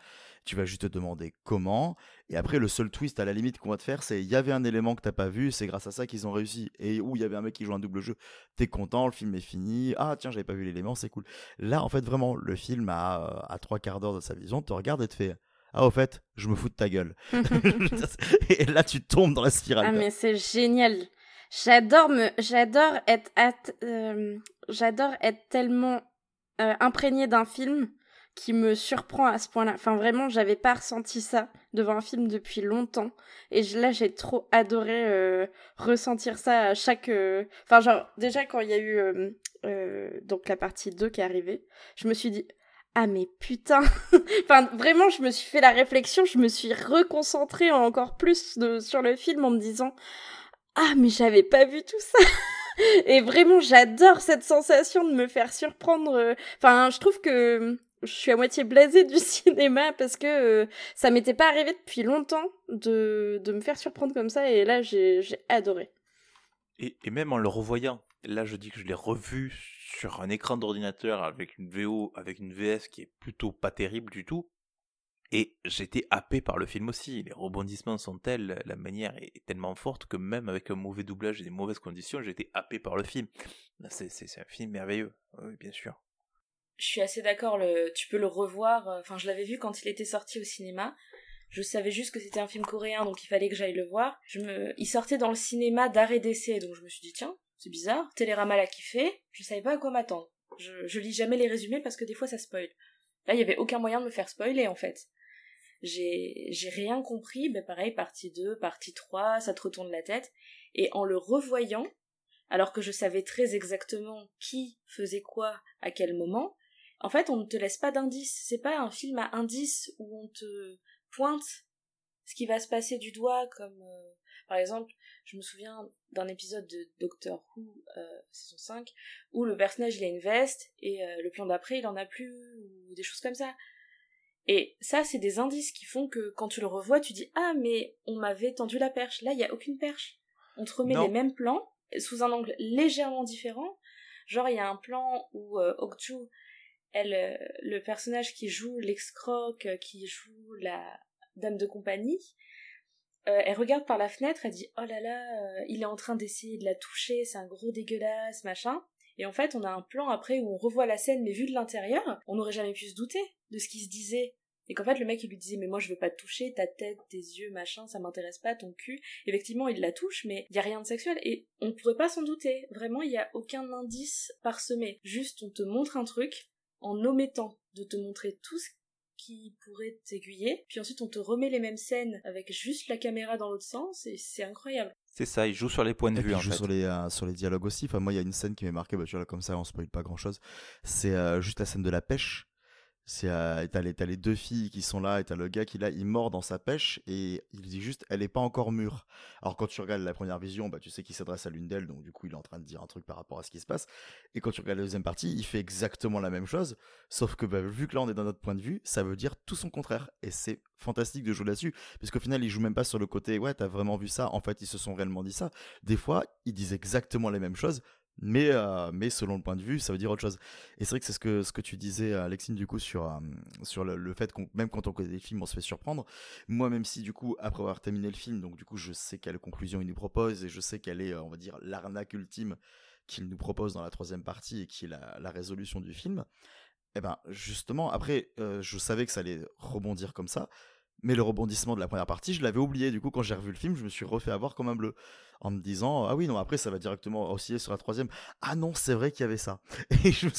Tu vas juste te demander comment. Et après, le seul twist à la limite qu'on va te faire, c'est il y avait un élément que t'as pas vu, c'est grâce à ça qu'ils ont réussi. Et où il y avait un mec qui joue un double jeu, t'es content, le film est fini. Ah tiens, j'avais pas vu l'élément, c'est cool. Là, en fait, vraiment, le film a à trois quarts d'heure de sa vision, te regarde et te fait ah au fait, je me fous de ta gueule. [laughs] [laughs] et là tu tombes dans la spirale. Ah mais c'est génial. J'adore me, j'adore être, euh, j'adore être tellement euh, imprégné d'un film qui me surprend à ce point-là. Enfin vraiment, j'avais pas ressenti ça devant un film depuis longtemps. Et là, j'ai trop adoré euh, ressentir ça à chaque. Enfin genre déjà quand il y a eu donc la partie 2 qui est arrivée, je me suis dit ah mais putain [laughs] enfin vraiment je me suis fait la réflexion je me suis reconcentrée encore plus sur le film en me disant ah mais j'avais pas vu tout ça [laughs] et vraiment j'adore cette sensation de me faire surprendre enfin je trouve que je suis à moitié blasée du [laughs] cinéma parce que euh, ça m'était pas arrivé depuis longtemps de, de me faire surprendre comme ça et là j'ai adoré. Et, et même en le revoyant là je dis que je l'ai revu sur un écran d'ordinateur avec une VO, avec une VF qui est plutôt pas terrible du tout. Et j'étais happé par le film aussi. Les rebondissements sont tels, la manière est tellement forte que même avec un mauvais doublage et des mauvaises conditions, j'étais happé par le film. C'est un film merveilleux, bien sûr. Je suis assez d'accord, tu peux le revoir. Euh, enfin, je l'avais vu quand il était sorti au cinéma. Je savais juste que c'était un film coréen, donc il fallait que j'aille le voir. Il sortait dans le cinéma d'arrêt d'essai, donc je me suis dit, tiens, c'est bizarre. Télérama l'a kiffé. Je savais pas à quoi m'attendre. Je, lis jamais les résumés parce que des fois ça spoil. Là, il y avait aucun moyen de me faire spoiler en fait. J'ai, rien compris, mais pareil, partie 2, partie 3, ça te retourne la tête. Et en le revoyant, alors que je savais très exactement qui faisait quoi à quel moment, en fait, on ne te laisse pas d'indice. C'est pas un film à indice où on te pointe ce qui va se passer du doigt, comme euh, par exemple, je me souviens d'un épisode de Doctor Who, euh, saison 5, où le personnage il a une veste et euh, le plan d'après il en a plus, ou des choses comme ça. Et ça, c'est des indices qui font que quand tu le revois, tu dis Ah, mais on m'avait tendu la perche. Là, il n'y a aucune perche. On te remet les mêmes plans, sous un angle légèrement différent. Genre, il y a un plan où euh, Okju, elle, euh, le personnage qui joue l'ex-croc, qui joue la dame de compagnie, euh, elle regarde par la fenêtre, elle dit oh là là, euh, il est en train d'essayer de la toucher, c'est un gros dégueulasse, machin. Et en fait, on a un plan après où on revoit la scène, mais vu de l'intérieur, on n'aurait jamais pu se douter de ce qui se disait. Et qu'en fait, le mec, il lui disait, mais moi, je veux pas te toucher, ta tête, tes yeux, machin, ça m'intéresse pas, ton cul. Effectivement, il la touche, mais il y a rien de sexuel. Et on pourrait pas s'en douter. Vraiment, il y a aucun indice parsemé. Juste, on te montre un truc, en omettant de te montrer tout ce qui pourrait t'aiguiller, puis ensuite on te remet les mêmes scènes avec juste la caméra dans l'autre sens, et c'est incroyable. C'est ça, il joue sur les points de vue. il joue sur les euh, sur les dialogues aussi. Enfin moi il y a une scène qui m'est marquée, bah, tu vois comme ça on spoil pas grand chose. C'est euh, juste la scène de la pêche. C'est euh, t'as les, les deux filles qui sont là et t'as le gars qui là il mord dans sa pêche et il dit juste elle est pas encore mûre. Alors quand tu regardes la première vision, bah tu sais qu'il s'adresse à l'une d'elles donc du coup il est en train de dire un truc par rapport à ce qui se passe. Et quand tu regardes la deuxième partie, il fait exactement la même chose, sauf que bah, vu que là on est dans notre point de vue, ça veut dire tout son contraire et c'est fantastique de jouer là-dessus parce qu'au final il joue même pas sur le côté ouais t'as vraiment vu ça. En fait ils se sont réellement dit ça. Des fois ils disent exactement les mêmes choses mais, euh, mais selon le point de vue, ça veut dire autre chose. Et c'est vrai que c'est ce que, ce que tu disais, Alexine, du coup, sur, euh, sur le, fait qu'on, même quand on connaît des films, on se fait surprendre. Moi, même si, du coup, après avoir terminé le film, donc du coup, je sais quelle conclusion il nous propose et je sais quelle est, euh, on va dire, l'arnaque ultime qu'il nous propose dans la troisième partie et qui est la, résolution du film. Eh ben, justement, après, je savais que ça allait rebondir comme ça. Mais le rebondissement de la première partie, je l'avais oublié. Du coup, quand j'ai revu le film, je me suis refait avoir comme un bleu. En me disant, ah oui, non, après, ça va directement osciller sur la troisième. Ah non, c'est vrai qu'il y avait ça. [laughs] Et je me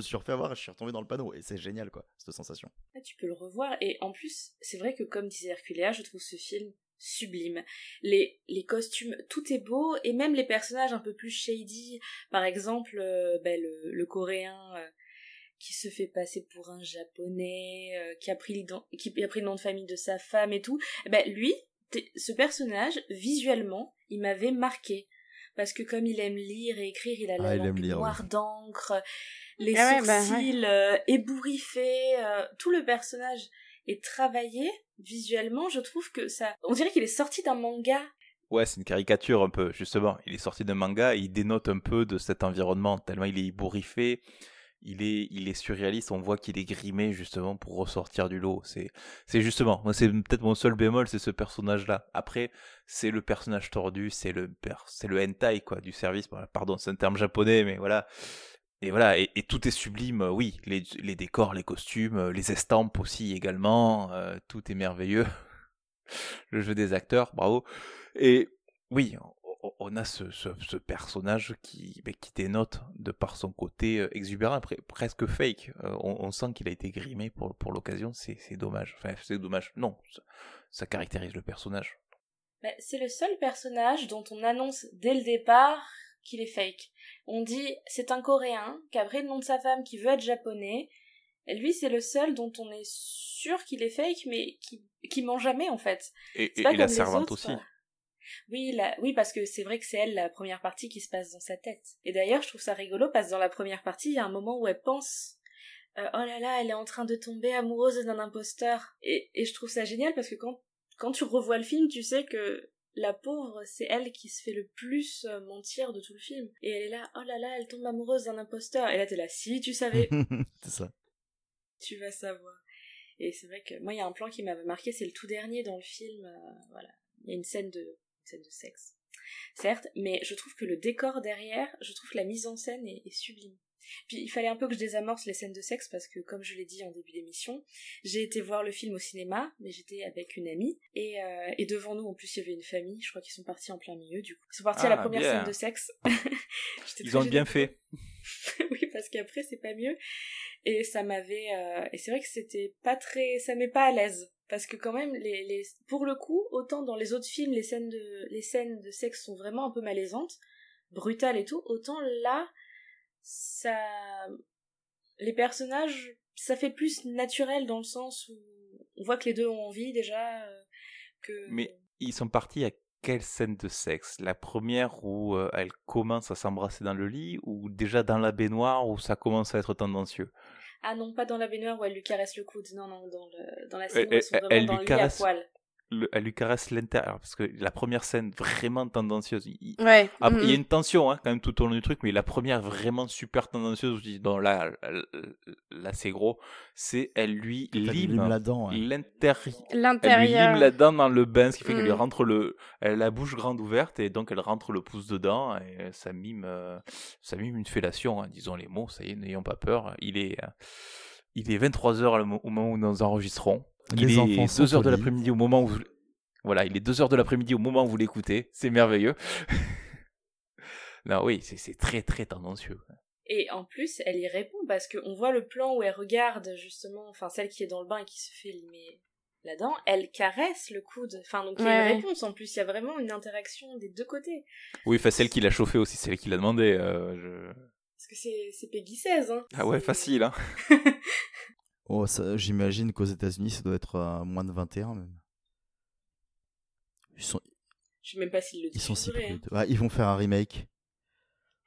suis, refait avoir et je suis retombé dans le panneau. Et c'est génial, quoi, cette sensation. Ah, tu peux le revoir. Et en plus, c'est vrai que, comme disait Herculea, je trouve ce film sublime. Les, costumes, tout est beau. Et même les personnages un peu plus shady. Par exemple, euh, ben, le, le coréen. Euh, qui se fait passer pour un japonais, euh, qui, a pris qui a pris le nom de famille de sa femme et tout, eh ben lui, ce personnage, visuellement, il m'avait marqué. Parce que comme il aime lire et écrire, il a la ah, langue noire d'encre, les ah bah sourcils bah ébouriffés, euh, tout le personnage est travaillé visuellement, je trouve que ça... On dirait qu'il est sorti d'un manga. Ouais, c'est une caricature un peu, justement. Il est sorti d'un manga et il dénote un peu de cet environnement, tellement il est ébouriffé il est, il est surréaliste, on voit qu'il est grimé justement pour ressortir du lot. C'est, c'est justement, moi c'est peut-être mon seul bémol, c'est ce personnage-là. Après, c'est le personnage tordu, c'est le, c'est le hentai quoi du service. Pardon, c'est un terme japonais, mais voilà. Et voilà, et, tout est sublime, oui, les, les, décors, les costumes, les estampes aussi également, euh, tout est merveilleux. [laughs] le jeu des acteurs, bravo. Et oui, on a ce, personnage qui, ben, qui dénote de par son côté euh, exubérant, presque fake. Euh, on, sent qu'il a été grimé pour, pour l'occasion, c'est dommage. Enfin, c'est dommage. Non, ça, caractérise le personnage. c'est le seul personnage dont on annonce dès le départ qu'il est fake. On dit c'est un Coréen qui a pris le nom de sa femme qui veut être japonais. Et lui, c'est le seul dont on est sûr qu'il est fake, mais qui, qui ment jamais en fait. Et, la servante aussi. Oui, oui, parce que c'est vrai que c'est elle la première partie qui se passe dans sa tête. Et d'ailleurs, je trouve ça rigolo parce que dans la première partie, il y a un moment où elle pense euh, oh là là, elle est en train de tomber amoureuse d'un imposteur. Et, et je trouve ça génial parce que quand, quand tu revois le film, tu sais que la pauvre, c'est elle qui se fait le plus euh, mentir de tout le film. Et elle est là, oh là là, elle tombe amoureuse d'un imposteur. Et là, t'es là, si tu savais. [laughs] c'est ça. Tu vas savoir. Et c'est vrai que moi, il y a un plan qui m'avait marqué, c'est le tout dernier dans le film. Euh, voilà. Il y a une scène de scène de sexe. Certes, mais je trouve que le décor derrière, je trouve que la mise en scène est, sublime. Puis il fallait un peu que je désamorce les scènes de sexe parce que, comme je l'ai dit en début d'émission, j'ai été voir le film au cinéma, mais j'étais avec une amie et, euh, et, devant nous en plus il y avait une famille. Je crois qu'ils sont partis en plein milieu du coup. Ils sont partis à la ah, première scène de sexe. [laughs] Ils ont bien fait. [laughs] oui, parce qu'après c'est pas mieux. Et ça m'avait euh, et c'est vrai que c'était pas très, ça m'est pas à l'aise parce que quand même les, les pour le coup autant dans les autres films les scènes de les scènes de sexe sont vraiment un peu malaisantes brutales et tout autant là ça les personnages ça fait plus naturel dans le sens où on voit que les deux ont envie déjà euh, que mais ils sont partis à quelle scène de sexe? La première où euh, elle commence à s'embrasser dans le lit ou déjà dans la baignoire où ça commence à être tendancieux? Ah non, pas dans la baignoire où elle lui caresse le coude. Non, non, dans, le, dans la scène où ils sont vraiment dans le lit à poil elle lui caresse l'intérieur parce que la première scène vraiment tendancieuse il, ouais. il y a mm-hmm. une tension hein, quand même tout au long du truc mais la première vraiment super tendancieuse je dis non là là, c'est gros c'est elle lui lime la dent l'intérieur lime la dent dans le bain ce qui fait qu'elle lui mm. rentre le elle a la bouche grande ouverte et donc elle rentre le pouce dedans et ça mime euh, ça mime une fellation hein, disons les mots ça y est n'ayons pas peur il est euh, il est 23h au moment où nous enregistrons il est 2 heures de l'après-midi au moment où vous... voilà, il est 2 heures de l'après-midi au moment où vous l'écoutez, c'est merveilleux. [laughs] non, oui, c'est très très tendancieux. Et en plus, elle y répond parce qu'on voit le plan où elle regarde justement, enfin celle qui est dans le bain et qui se fait limer là-dedans, elle caresse le coude. Enfin, donc il y a une réponse en plus, il y a vraiment une interaction des deux côtés. Oui, enfin celle qui l'a chauffé aussi, celle qui l'a demandé. Euh, parce que c'est Peggy 16, hein. Ah ouais, facile, hein. [laughs] Oh, ça, j'imagine qu'aux États-Unis, ça doit être euh, moins de 21 même. Ils sont, Je sais même pas s'ils le ils sont si diffuseraient, hein. prudes. Ils vont faire un remake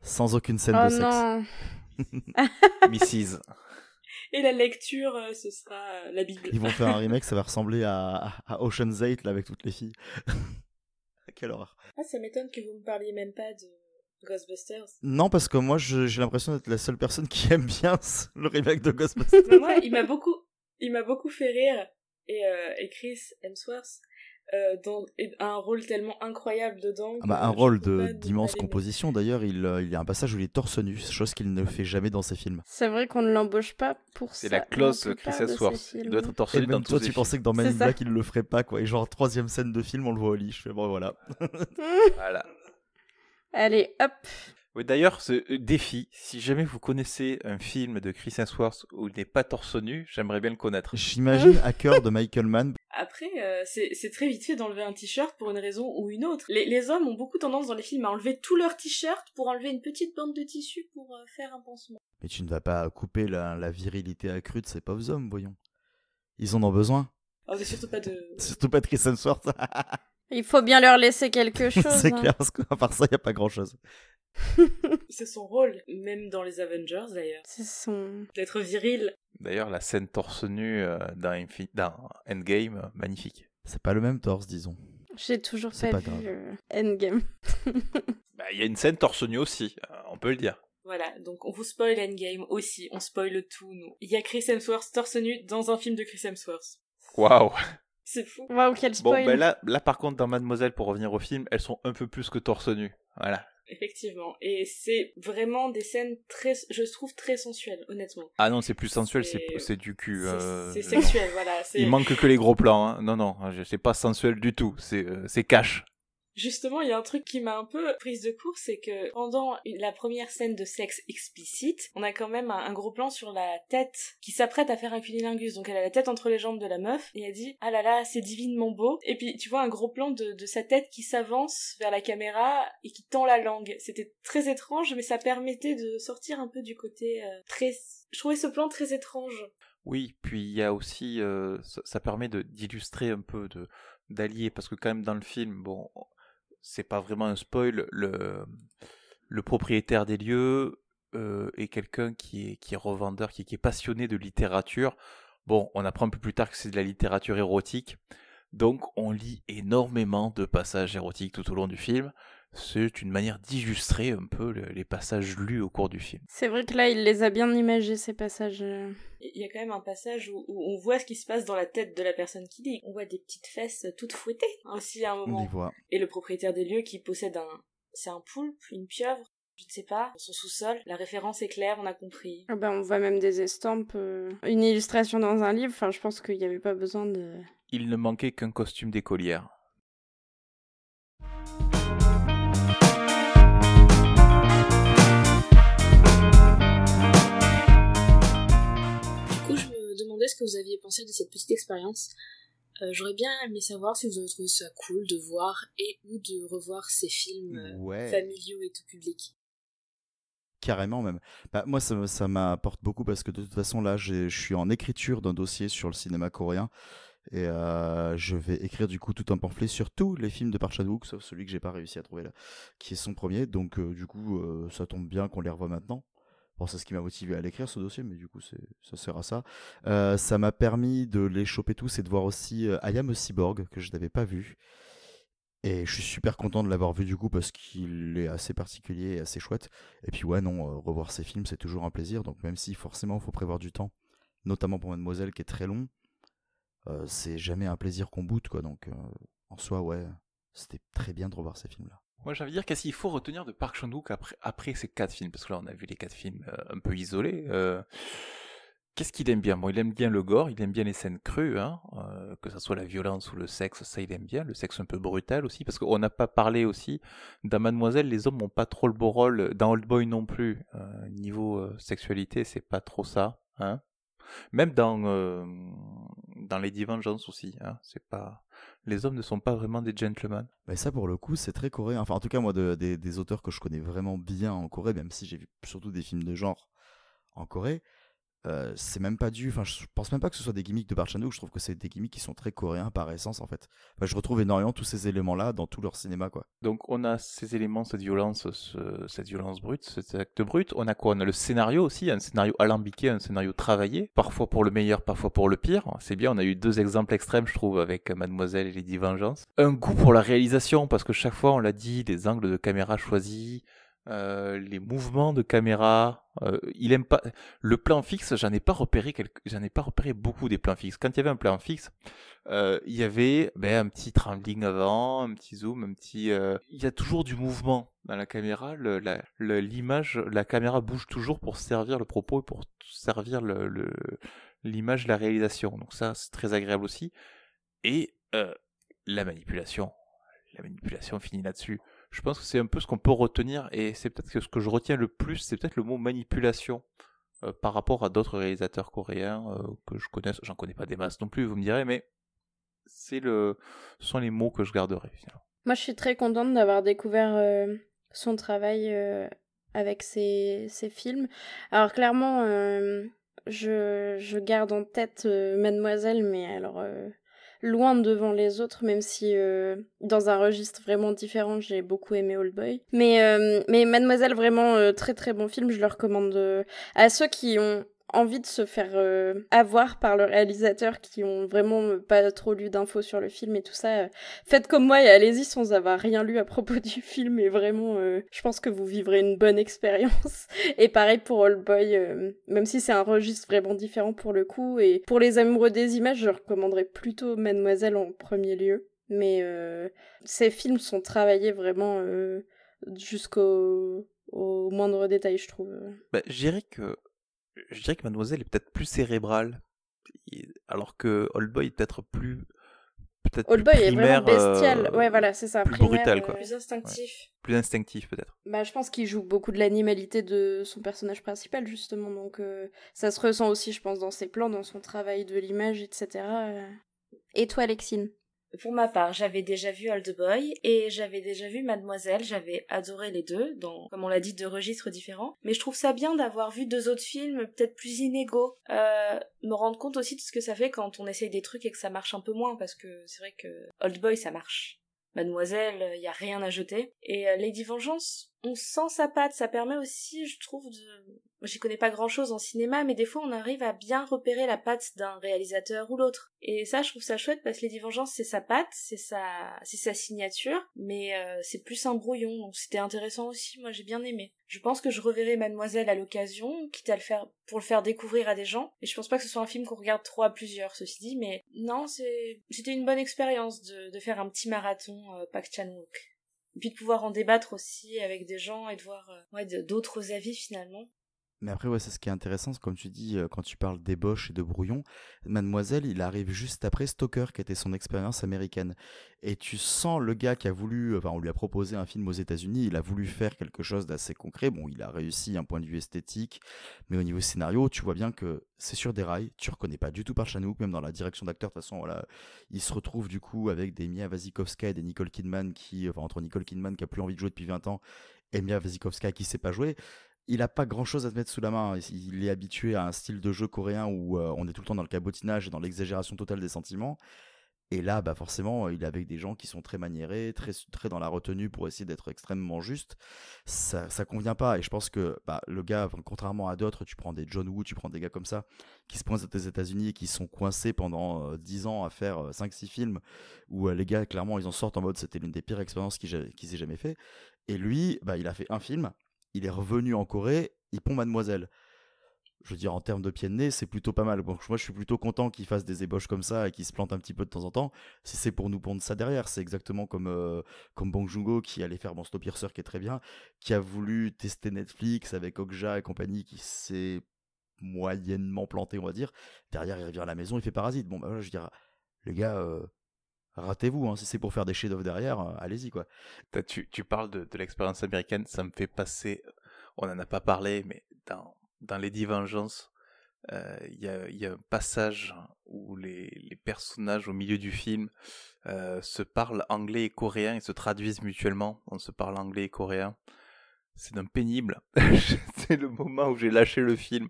sans aucune scène Oh de sexe. non. [laughs] Mrs. [laughs] Et la lecture, euh, ce sera euh, la Bible. Ils vont faire un [laughs] remake, ça va ressembler à, à, à Ocean's 8 là avec toutes les filles. Quelle horreur. Ah, ça m'étonne que vous me parliez même pas de Ghostbusters. Non, parce que moi, j'ai l'impression d'être la seule personne qui aime bien ce- [laughs] le remake de Ghostbusters. Mais moi, il m'a beaucoup, il m'a beaucoup fait rire. Et, euh, et Chris Hemsworth, euh, dans et un rôle tellement incroyable dedans. Ah bah, un rôle d'immense composition. D'ailleurs, il, euh, il y a un passage où il est torse nu, chose qu'il ne fait jamais dans ses films. C'est vrai qu'on ne l'embauche pas pour ça. C'est la clause la Chris Hemsworth. Il doit être torse Et nu dans toi, tu films. pensais que dans Men C'est in. Black, il le ferait pas, quoi. Et genre, troisième scène de film, on le voit au lit. Je fais, bon, voilà. [laughs] Allez, hop. Oui, d'ailleurs, ce euh, défi, si jamais vous connaissez un film de Chris Hemsworth où il n'est pas torse nu, j'aimerais bien le connaître. J'imagine Hacker de Michael Mann. Après, euh, c'est très vite fait d'enlever un t-shirt pour une raison ou une autre. Les, les hommes ont beaucoup tendance dans les films à enlever tout leur t-shirt pour enlever une petite bande de tissu pour euh, faire un pansement. Mais tu ne vas pas couper la, la virilité accrue de ces pauvres hommes, voyons. Ils en ont besoin. Alors, c'est surtout pas de. [laughs] Surtout pas de Chris Hemsworth. [laughs] Il faut bien leur laisser quelque [laughs] chose. c'est hein. clair, parce qu'à part ça, il n'y a pas grand-chose. [laughs] C'est son rôle, même dans les Avengers d'ailleurs, C'est son. d'être viril. D'ailleurs, la scène torse nu euh, Infi- dans Endgame, euh, magnifique. C'est pas le même torse, disons. J'ai toujours C'est pas, pas vu grave. euh, Endgame. [laughs] Bah, Il y a une scène torse nu aussi, euh, on peut le dire. Voilà, donc on vous spoil Endgame aussi, on spoil tout, nous. Il y a Chris Hemsworth torse nu dans un film de Chris Hemsworth. Waouh C'est fou. Waouh, quel Bon, spoil. ben là, là, par contre, dans Mademoiselle, pour revenir au film, elles sont un peu plus que torse nu. Voilà. Effectivement. Et c'est vraiment des scènes très, je trouve très sensuelles, honnêtement. Ah non, c'est plus sensuel, c'est C'est- c'est du cul. C'est- euh, c'est sexuel, voilà. c'est- Il manque que les gros plans. Hein. Non, non, je- c'est pas sensuel du tout. C'est euh, c'est cash. Justement, il y a un truc qui m'a un peu prise de court, c'est que pendant la première scène de sexe explicite, on a quand même un, gros plan sur la tête qui s'apprête à faire un cunilingus. Donc elle a la tête entre les jambes de la meuf et elle dit « Ah là là, c'est divinement beau ». Et puis tu vois un gros plan de, sa tête qui s'avance vers la caméra et qui tend la langue. C'était très étrange, mais ça permettait de sortir un peu du côté euh, très... Je trouvais ce plan très étrange. Oui, puis il y a aussi, euh, ça, ça permet d'illustrer un peu, d'allier, parce que quand même dans le film, bon, c'est pas vraiment un spoil, le, propriétaire des lieux euh, est quelqu'un qui est, qui est revendeur, qui, qui est passionné de littérature. Bon, on apprend un peu plus tard que c'est de la littérature érotique, donc on lit énormément de passages érotiques tout au long du film. C'est une manière d'illustrer un peu le- les passages lus au cours du film. C'est vrai que là, il les a bien imagés, ces passages. Il y a quand même un passage où, où on voit ce qui se passe dans la tête de la personne qui lit. On voit des petites fesses toutes fouettées hein, aussi à un On moment. y voit. Et le propriétaire des lieux qui possède un... C'est un poulpe, une pieuvre je ne sais pas, son sous-sol. La référence est claire, on a compris. Ah ben, on voit même des estampes, euh, une illustration dans un livre. Enfin, je pense qu'il n'y avait pas besoin de. Il ne manquait qu'un costume d'écolière. Demandais ce que vous aviez pensé de cette petite expérience. Euh, J'aurais bien aimé savoir si vous avez trouvé ça cool de voir et ou de revoir ces films euh, Ouais. familiaux et tout public. Carrément même. Bah, moi, ça, m'apporte beaucoup parce que de toute façon, là, je suis en écriture d'un dossier sur le cinéma coréen. Et euh, je vais écrire du coup tout un pamphlet sur tous les films de Park Chan-wook, sauf celui que j'ai pas réussi à trouver là, qui est son premier. Donc euh, du coup, euh, ça tombe bien qu'on les revoie maintenant. C'est ce qui m'a motivé à l'écrire ce dossier, mais du coup, ça sert à ça. Euh, ça m'a permis de les choper tous et de voir aussi euh, I Cyborg, que je n'avais pas vu. Et je suis super content de l'avoir vu du coup parce qu'il est assez particulier et assez chouette. Et puis ouais, non, euh, revoir ces films, c'est toujours un plaisir. Donc même si forcément, il faut prévoir du temps, notamment pour Mademoiselle qui est très long, euh, c'est jamais un plaisir qu'on boot, quoi. Donc en soi, ouais, c'était très bien de revoir ces films-là. Moi, j'ai envie de dire qu'est-ce qu'il faut retenir de Park Chan-wook après, après ces quatre films? Parce que là, on a vu les quatre films euh, un peu isolés. euh, Qu'est-ce qu'il aime bien? Bon, il aime bien le gore, il aime bien les scènes crues, hein, euh, que ce soit la violence ou le sexe, ça il aime bien. Le sexe un peu brutal aussi, parce qu'on n'a pas parlé aussi. Dans Mademoiselle, les hommes n'ont pas trop le beau rôle. Dans Old Boy non plus. Niveau sexualité, c'est pas trop ça. Hein Même dans, euh, dans Lady Vengeance aussi. Hein, c'est pas... Les hommes ne sont pas vraiment des gentlemen. Mais ça, pour le coup, c'est très coréen. Enfin, en tout cas, moi, de- des, des auteurs que je connais vraiment bien en Corée, même si j'ai vu surtout des films de genre en Corée, euh, c'est même pas dû. Enfin, je pense même pas que ce soit des gimmicks de Park. Je trouve que c'est des gimmicks qui sont très coréens par essence en fait. Je retrouve énormément tous ces éléments-là dans tout leur cinéma, quoi. Donc on a ces éléments, cette violence, ce- cette violence brute, cet acte brut. On a quoi? On a le scénario aussi, un scénario alambiqué, un scénario travaillé, parfois pour le meilleur, parfois pour le pire. C'est bien, on a eu deux exemples extrêmes, je trouve, avec Mademoiselle et Lady Vengeance. Un goût pour la réalisation, parce que chaque fois, on l'a dit, les angles de caméra choisis, euh, les mouvements de caméra. euh, il aime pas le plan fixe. J'en ai pas repéré j'en ai pas repéré beaucoup des plans fixes. Quand il y avait un plan fixe, euh, il y avait ben, un petit trembling avant, un petit zoom, un petit. Il y a toujours du mouvement dans la caméra. le- la- le- L'image, la, caméra bouge toujours pour servir le propos et pour servir le- le- l'image de la réalisation. Donc ça, c'est très agréable aussi. Et la manipulation, la manipulation finit là-dessus. Je pense que c'est un peu ce qu'on peut retenir et c'est peut-être ce que je retiens le plus, c'est peut-être le mot manipulation. euh, par rapport à d'autres réalisateurs coréens euh, que je connais, j'en connais pas des masses non plus, vous me direz, mais c'est le, ce sont les mots que je garderai. Moi, je suis très contente d'avoir découvert euh, son travail avec ses, ses films. Alors, clairement, je, je garde en tête Mademoiselle, mais alors loin devant les autres, même si euh, dans un registre vraiment différent, j'ai beaucoup aimé Old Boy. Mais, euh, mais Mademoiselle, vraiment euh, très très bon film, je le recommande euh, à ceux qui ont envie de se faire euh, avoir par le réalisateur qui ont vraiment euh, pas trop lu d'infos sur le film et tout ça. euh, faites comme moi et allez-y sans avoir rien lu à propos [laughs] du film et vraiment euh, je pense que vous vivrez une bonne expérience [laughs] et pareil pour Old Boy euh, même si c'est un registre vraiment différent pour le coup et pour les amoureux des images je recommanderais plutôt Mademoiselle en premier lieu mais ces films sont travaillés vraiment jusqu'au au moindre détail je trouve Bah, je que je dirais que Mademoiselle est peut-être plus cérébrale, alors que Old Boy est peut-être plus peut-être Old plus Boy est vraiment primaire, bestial euh, ouais voilà c'est ça plus primaire, brutal, euh, quoi. Plus instinctif. plus instinctif peut-être. Bah, je pense qu'il joue beaucoup de l'animalité de son personnage principal, justement. Donc, euh, ça se ressent aussi, je pense, dans ses plans, dans son travail de l'image, etc. euh. Et toi, Alexine? Pour ma part, j'avais déjà vu Old Boy et j'avais déjà vu Mademoiselle. J'avais adoré les deux, dans, comme on l'a dit, deux registres différents. Mais je trouve ça bien d'avoir vu deux autres films peut-être plus inégaux. Euh, me rendre compte aussi de ce que ça fait quand on essaye des trucs et que ça marche un peu moins, parce que c'est vrai que Old Boy, ça marche. Mademoiselle, il y a rien à jeter. Et euh, Lady Vengeance, on sent sa patte. Ça permet aussi, je trouve, de... Moi, j'y connais pas grand-chose en cinéma, mais des fois, on arrive à bien repérer la patte d'un réalisateur ou l'autre. Et ça, je trouve ça chouette parce que Lady Vengeance, c'est sa patte, c'est sa, c'est sa signature, mais euh, c'est plus un brouillon. Donc c'était intéressant aussi. Moi, j'ai bien aimé. Je pense que je reverrai Mademoiselle à l'occasion, quitte à le faire pour le faire découvrir à des gens. Et je pense pas que ce soit un film qu'on regarde trop à plusieurs, ceci dit. Mais non, c'est, c'était une bonne expérience de, de faire un petit marathon euh, Park Chan-wook. Et puis de pouvoir en débattre aussi avec des gens et de voir euh, ouais, d'autres avis finalement. Mais après, ouais, c'est ce qui est intéressant, comme tu dis, euh, quand tu parles d'ébauche et de brouillon, Mademoiselle, il arrive juste après Stoker, qui était son expérience américaine. Et tu sens le gars qui a voulu, enfin, on lui a proposé un film aux États-Unis, il a voulu faire quelque chose d'assez concret. Bon, il a réussi un point de vue esthétique, mais au niveau scénario, tu vois bien que c'est sur des rails, tu reconnais pas du tout par Chanouk, même dans la direction d'acteur, de toute façon, voilà, il se retrouve du coup avec des Mia Wasikowska et des Nicole Kidman qui, enfin, entre Nicole Kidman qui a plus envie de jouer depuis 20 ans et Mia Wasikowska qui sait pas jouer il a pas grand chose à se mettre sous la main. Il est habitué à un style de jeu coréen où euh, on est tout le temps dans le cabotinage et dans l'exagération totale des sentiments. Et là, bah forcément, il est avec des gens qui sont très maniérés, très, dans la retenue pour essayer d'être extrêmement juste. Ça, ça convient pas. Et je pense que bah, le gars, contrairement à d'autres, tu prends des John Woo, tu prends des gars comme ça, qui se pointent aux États-Unis et qui sont coincés pendant euh, 10 ans à faire euh, 5-6 films, où euh, les gars, clairement, ils en sortent en mode c'était l'une des pires expériences qu'ils qu'ils aient jamais fait. Et lui, bah, il a fait un film, il est revenu en Corée, il pond Mademoiselle. Je veux dire, en termes de pied de nez, c'est plutôt pas mal. Moi, je suis plutôt content qu'il fasse des ébauches comme ça et qu'il se plante un petit peu de temps en temps. Si c'est pour nous pondre ça derrière, c'est exactement comme, euh, comme Bong Joon-ho qui allait faire bon, Snowpiercer qui est très bien, qui a voulu tester Netflix avec Okja et compagnie qui s'est moyennement planté, on va dire. Derrière, il revient à la maison, il fait Parasite. Bon, bah je veux dire, les gars, euh, ratez-vous. Hein, si c'est pour faire des chefs-d'œuvre derrière, euh, allez-y, quoi. Tu, tu parles de, de l'expérience américaine, ça me fait passer, on n'en a pas parlé, mais dans, dans Lady Vengeance, euh, il y, y a un passage où les, les personnages au milieu du film euh, se parlent anglais et coréen et se traduisent mutuellement. On se parle anglais et coréen. C'est d'un pénible. [laughs] c'est le moment où j'ai lâché le film.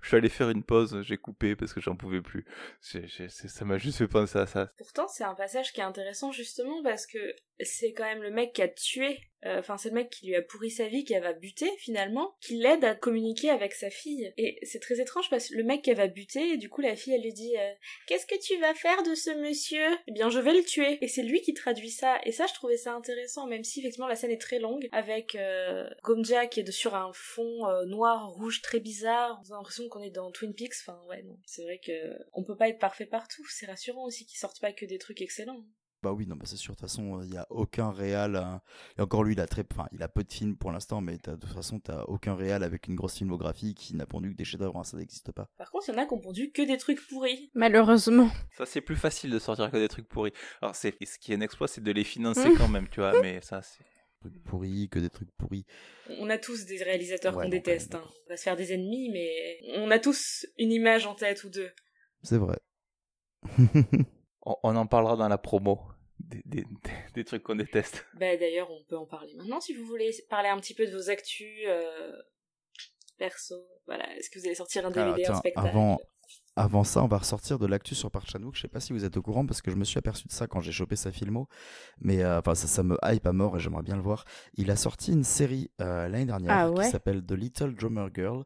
Je suis allé faire une pause, j'ai coupé parce que j'en pouvais plus. ça m'a juste fait penser à ça. Pourtant, c'est un passage qui est intéressant justement parce que c'est quand même le mec qui a tué euh, enfin c'est le mec qui lui a pourri sa vie, qui va buter finalement, qui l'aide à communiquer avec sa fille. Et c'est très étrange parce que le mec qui va buter, du coup la fille elle lui dit euh, Qu'est-ce que tu vas faire de ce monsieur? Eh bien je vais le tuer. Et c'est lui qui traduit ça. Et ça je trouvais ça intéressant, même si effectivement la scène est très longue, avec euh, Gomja qui est sur un fond euh, noir, rouge très bizarre. On a l'impression qu'on est dans Twin Peaks. Enfin ouais non, c'est vrai que on peut pas être parfait partout. C'est rassurant aussi qu'ils sortent pas que des trucs excellents. Bah oui, non, bah c'est sûr. De toute façon, il n'y a aucun réal. Hein. Et encore lui, il a très, enfin, il a peu de films pour l'instant, mais de toute façon, t'as aucun réal avec une grosse filmographie qui n'a pondu que des chefs-d'œuvre. Hein, ça n'existe pas. Par contre, il y en a qui ont pondu que des trucs pourris. Malheureusement. Ça, c'est plus facile de sortir que des trucs pourris. Alors, c'est ce qui est un exploit, c'est de les financer mmh. quand même, tu vois. Mais ça, c'est trucs pourris, que des trucs pourris. On a tous des réalisateurs qu'on déteste. Hein. On va se faire des ennemis, mais on a tous une image en tête ou deux. C'est vrai. [laughs] on, en parlera dans la promo des, [laughs] des, trucs qu'on déteste. Bah, D'ailleurs, on peut en parler maintenant si vous voulez parler un petit peu de vos actus euh, perso. Voilà, est-ce que vous allez sortir un DVD, un spectacle? avant, avant ça, on va ressortir de l'actu sur Park Chan-wook. Je sais pas si vous êtes au courant parce que je me suis aperçu de ça quand j'ai chopé sa filmo, mais euh, enfin ça, ça, me hype à mort et j'aimerais bien le voir. Il a sorti une série euh, l'année dernière ah qui s'appelle The Little Drummer Girl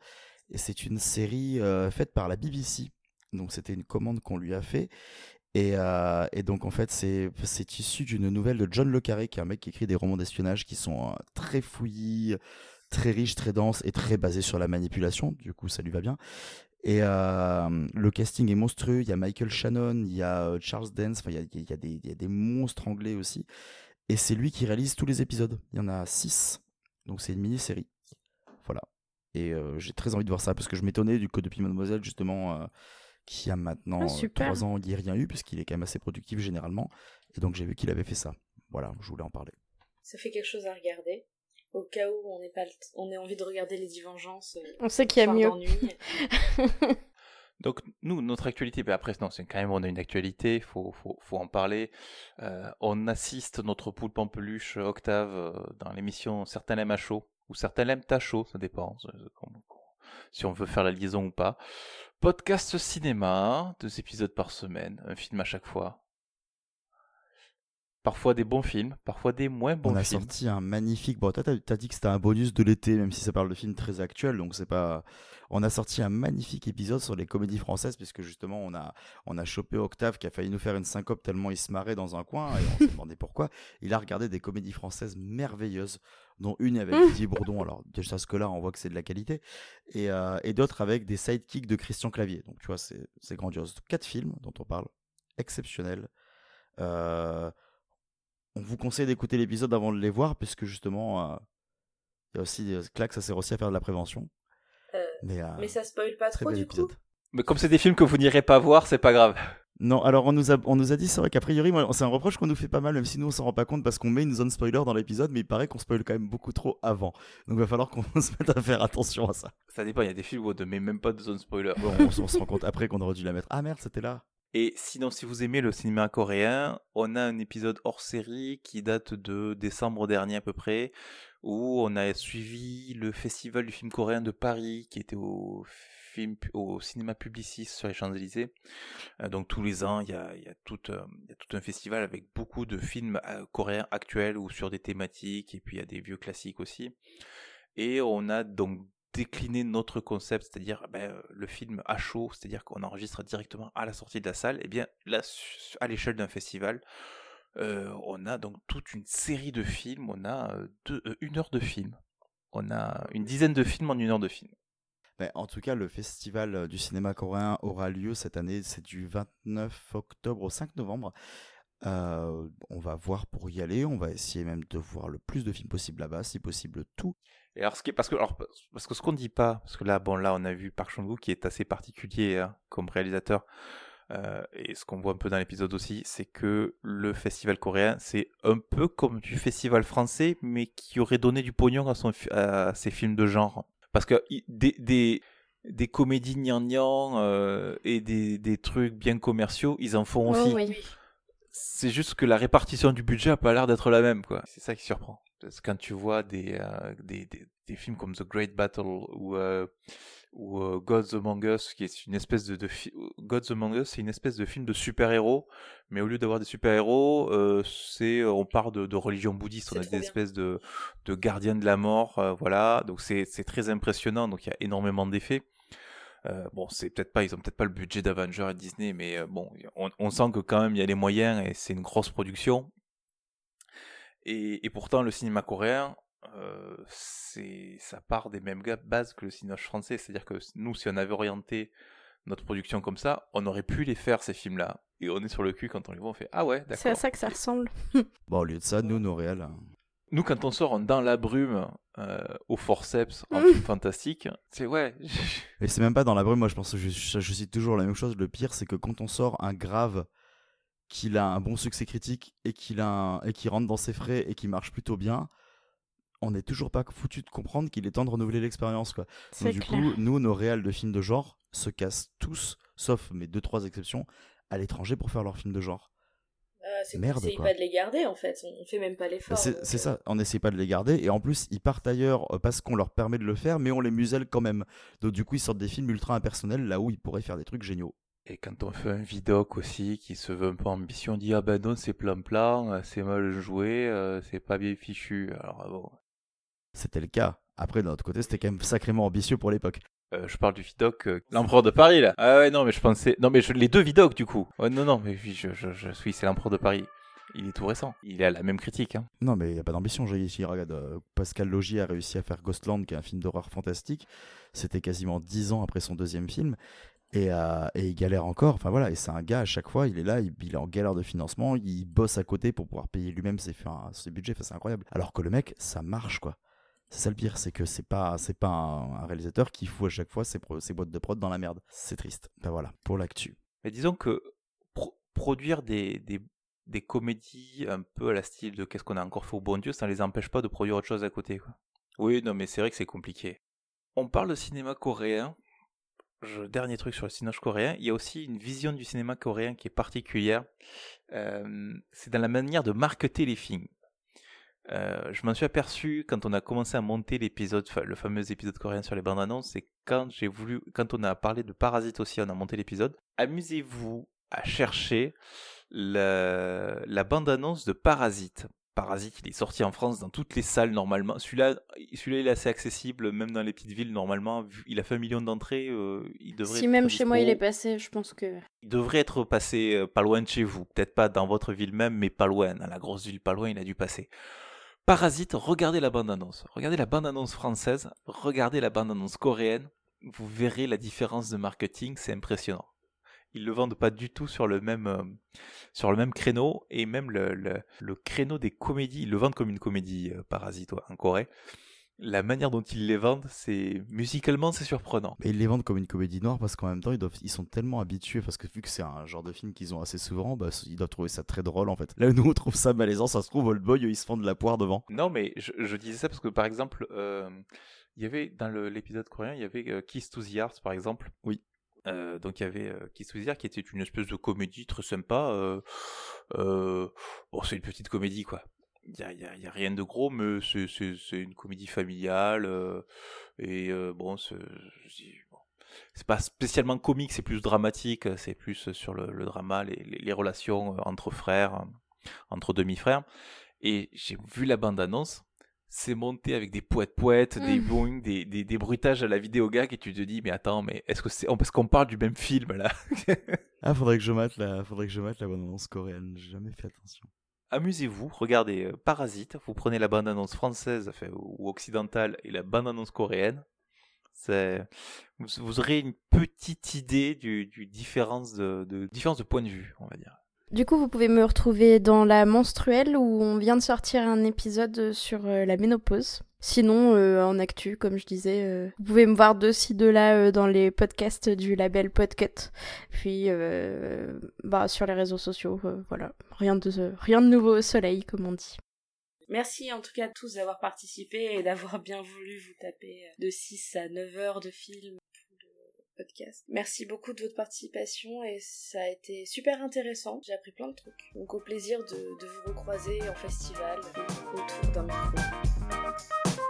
et c'est une série faite par la BBC. Donc c'était une commande qu'on lui a fait euh, et, donc en fait c'est issu d'une nouvelle de John Le Carré, qui est un mec qui écrit des romans d'espionnage qui sont euh, très fouillis, très riches, très denses et très basés sur la manipulation. Du coup ça lui va bien. Et euh, le casting est monstrueux. Il y a Michael Shannon, il y a Charles Dance, il y a, il, y a des, il y a des monstres anglais aussi. Et c'est lui qui réalise tous les épisodes. Il y en a six. Donc c'est une mini-série. Voilà. Et j'ai très envie de voir ça parce que je m'étonnais du coup depuis Mademoiselle justement qui a maintenant ah, euh, trois ans, il n'y a rien eu, puisqu'il est quand même assez productif généralement. Et donc j'ai vu qu'il avait fait ça. Voilà, je voulais en parler. Ça fait quelque chose à regarder. Au cas où on, pas on ait envie de regarder les Divengeances. Euh, on sait qu'il y a mieux. [laughs] Donc nous, notre actualité, ben après non, c'est quand même on a une actualité, faut faut, faut en parler. Euh, on assiste notre poule pampeluche Octave dans l'émission Certains l'aiment à chaud ou Certains l'aiment à chaud, ça dépend si on veut faire la liaison ou pas. Podcast cinéma, deux épisodes par semaine, un film à chaque fois. Parfois des bons films, parfois des moins bons films. On a sorti un magnifique. Bon, toi, t'as dit que c'était un bonus de l'été, même si ça parle de films très actuels, donc c'est pas. On a sorti un magnifique épisode sur les comédies françaises, puisque justement, on a, on a chopé Octave qui a failli nous faire une syncope tellement il se marrait dans un coin, et on s'est [laughs] demandé pourquoi. Il a regardé des comédies françaises merveilleuses dont une avec Didier Bourdon. Alors, déjà, ce que là, on voit que c'est de la qualité. Et, euh, et d'autres avec des sidekicks de Christian Clavier. Donc, tu vois, c'est grandiose. Quatre films dont on parle, exceptionnels. Euh, on vous conseille d'écouter l'épisode avant de les voir, puisque justement, euh, il y a aussi Clac, ça sert aussi à faire de la prévention. mais, mais ça spoil pas trop, du coup. Mais comme c'est des films que vous n'irez pas voir, c'est pas grave. Non, alors on nous a, on nous a dit, c'est vrai qu'a priori, c'est un reproche qu'on nous fait pas mal, même si nous on s'en rend pas compte parce qu'on met une zone spoiler dans l'épisode, mais il paraît qu'on spoil quand même beaucoup trop avant. Donc il va falloir qu'on [laughs] se mette à faire attention à ça. Ça dépend, il y a des films où on ne met même pas de zone spoiler. Bon, on, se rend compte après qu'on aurait dû la mettre. Ah merde, c'était là. Et sinon, si vous aimez le cinéma coréen, on a un épisode hors série qui date de décembre dernier à peu près, où on a suivi le festival du film coréen de Paris qui était au cinéma Publicis sur les Champs-Élysées. Euh, donc tous les ans, il y a, y, a tout, euh, y a tout un festival avec beaucoup de films euh, coréens actuels ou sur des thématiques, et puis il y a des vieux classiques aussi. Et on a donc décliné notre concept, c'est-à-dire ben, le film à chaud, c'est-à-dire qu'on enregistre directement à la sortie de la salle, et bien là, à l'échelle d'un festival, on a donc toute une série de films, on a une heure de film, on a une dizaine de films en une heure de film. Ben, en tout cas, le festival euh, du cinéma coréen aura lieu cette année. C'est du 29 octobre au 5 novembre. Euh, on va voir pour y aller. On va essayer même de voir le plus de films possible là-bas, si possible tout. Et alors, ce qui parce que, alors, parce que ce qu'on dit pas, parce que là, bon, là, on a vu Park Chan-wook qui est assez particulier hein, comme réalisateur. Euh, et ce qu'on voit un peu dans l'épisode aussi, c'est que le festival coréen, c'est un peu comme du festival français, mais qui aurait donné du pognon à, son, à ses films de genre. Parce que des, des, des comédies gnangnang euh, et des, des, trucs bien commerciaux, ils en font aussi. C'est juste que la répartition du budget a pas l'air d'être la même, quoi. C'est ça qui surprend. Parce que quand tu vois des, euh, des, des, des films comme The Great Battle ou, euh, ou euh, Gods Among Us, qui est une espèce de, Gods Among Us, c'est une espèce de film de super-héros, mais au lieu d'avoir des super-héros, c'est on part de, de religion bouddhiste, on a des bien. espèces de, de gardiens de la mort, voilà. Donc c'est c'est très impressionnant, donc il y a énormément d'effets. Euh, bon, c'est peut-être pas, ils ont peut-être pas le budget d'Avengers et Disney, mais euh, bon, on, on sent que quand même il y a les moyens et c'est une grosse production. Et, et pourtant, le cinéma coréen, euh, c'est, ça part des mêmes bases que le cinéma français. C'est-à-dire que nous, si on avait orienté notre production comme ça, on aurait pu les faire ces films-là. Et on est sur le cul quand on les voit, on fait ah ouais, C'est à d'accord. ça que ça ressemble. [laughs] Bon, au lieu de ça, nous, nos réels. hein. Nous, quand on sort en dans la brume euh, au forceps en Mm. film fantastique, c'est ouais. Et c'est même pas dans la brume, moi je pense que je, je, je cite toujours la même chose. Le pire, c'est que quand on sort un grave, qu'il a un bon succès critique et qu'il a un- et qu'il rentre dans ses frais et qui marche plutôt bien, on n'est toujours pas foutu de comprendre qu'il est temps de renouveler l'expérience. quoi. Donc, C'est du clair. coup, nous, nos réels de films de genre se cassent tous, sauf mes deux trois exceptions, à l'étranger pour faire leurs films de genre. Euh, c'est Merde, quoi. pas de les garder en fait, on, on fait même pas l'effort. C'est donc, c'est euh, ça, on n'essaie pas de les garder et en plus ils partent ailleurs euh, parce qu'on leur permet de le faire, mais on les muselle quand même. Donc du coup ils sortent des films ultra impersonnels là où ils pourraient faire des trucs géniaux. Et quand on fait un vidoc aussi qui se veut un peu ambition, on dit ah ben non c'est plan-plan, euh, c'est mal joué, euh, c'est pas bien fichu. Alors bon, C'était le cas. Après d'un autre côté c'était quand même sacrément ambitieux pour l'époque. Euh, je parle du vidoc, euh, l'empereur de Paris là. Ah ouais non mais je pensais, non mais je... les deux vidocs du coup. Ouais, non non mais oui je, je, je suis c'est l'empereur de Paris. Il est tout récent. Il a la même critique. Hein. Non mais il n'y a pas d'ambition, j'ai ici, regarde, euh, Pascal Logier a réussi à faire Ghostland qui est un film d'horreur fantastique. C'était quasiment dix ans après son deuxième film. Et, euh, et il galère encore, enfin voilà, et c'est un gars à chaque fois, il est là, il, il est en galère de financement, il bosse à côté pour pouvoir payer lui-même ses, enfin, ses budgets, enfin, c'est incroyable. Alors que le mec, ça marche quoi. C'est ça le pire, c'est que c'est pas, c'est pas un, un réalisateur qui fout à chaque fois ses, boîtes de prod dans la merde. C'est triste. Ben voilà, pour l'actu. Mais disons que pro- produire des, des, des comédies un peu à la style de qu'est-ce qu'on a encore fait au bon Dieu, ça ne les empêche pas de produire autre chose à côté. Quoi. Oui, non, mais c'est vrai que c'est compliqué. On parle de cinéma coréen. Dernier truc sur le cinéma coréen, il y a aussi une vision du cinéma coréen qui est particulière. Euh, c'est dans la manière de marketer les films. Euh, je m'en suis aperçu quand on a commencé à monter l'épisode, le fameux épisode coréen sur les bandes annonces, c'est quand j'ai voulu, quand on a parlé de Parasite aussi, on a monté l'épisode. Amusez-vous à chercher la, la bande annonce de Parasite. Parasite, il est sorti en France dans toutes les salles normalement. Celui-là, celui-là, il est assez accessible, même dans les petites villes normalement. Vu- Il a fait un million d'entrées, euh, il devrait. Si même dispo. chez moi il est passé, je pense que. Il devrait être passé euh, pas loin de chez vous. Peut-être pas dans votre ville même, mais pas loin. Dans la grosse ville pas loin, il a dû passer. Parasite, regardez la bande-annonce. Regardez la bande-annonce française, regardez la bande-annonce coréenne. Vous verrez la différence de marketing, c'est impressionnant. Ils le vendent pas du tout sur le même, euh, sur le même créneau, et même le, le, le créneau des comédies, ils le vendent comme une comédie euh, Parasite ouais, en Corée. La manière dont ils les vendent, c'est musicalement c'est surprenant. Mais ils les vendent comme une comédie noire parce qu'en même temps, ils, doivent, ils sont tellement habitués, parce que vu que c'est un genre de film qu'ils ont assez souvent, bah, ils doivent trouver ça très drôle en fait. Là nous on trouve ça malaisant, ça se trouve, Old Boy, ils se font de la poire devant. Non, mais je, je disais ça parce que par exemple, euh, il y avait dans l'épisode coréen, il y avait Kiss to the Heart par exemple. Oui. Euh, donc il y avait euh, Heart qui était une espèce de comédie très sympa. Euh, euh, bon, c'est une petite comédie quoi. Il y a, rien de gros, mais c'est- une comédie familiale. et bon, c'est pas spécialement comique, c'est plus dramatique. C'est plus sur le, drama, les, les- relations entre frères, entre demi-frères. Et j'ai vu la bande-annonce, c'est monté avec des poètes-poètes, des Mm. boing, des, des, des bruitages à la vidéo gag, et tu te dis, mais attends, mais est-ce que c'est. Parce qu'on parle du même film là [laughs] Ah, faudrait que je mate la, faudrait que je mate la bande-annonce coréenne, j'ai jamais fait attention. Amusez-vous, regardez euh, Parasite, vous prenez la bande-annonce française enfin, ou occidentale et la bande-annonce coréenne. C'est... Vous, vous aurez une petite idée du, du différence de, de différence de point de vue, on va dire. Du coup, vous pouvez me retrouver dans la menstruelle où on vient de sortir un épisode sur euh, la ménopause. Sinon, euh, en actu, comme je disais, euh, vous pouvez me voir de ci, de là dans les podcasts du label Podcut. Puis, bah, sur les réseaux sociaux, voilà. Rien de, rien de nouveau au soleil, comme on dit. Merci en tout cas à tous d'avoir participé et d'avoir bien voulu vous taper de 6 à 9 heures de film, Merci beaucoup de votre participation et ça a été super intéressant. J'ai appris plein de trucs. Donc au plaisir de, de vous recroiser en festival autour d'un micro.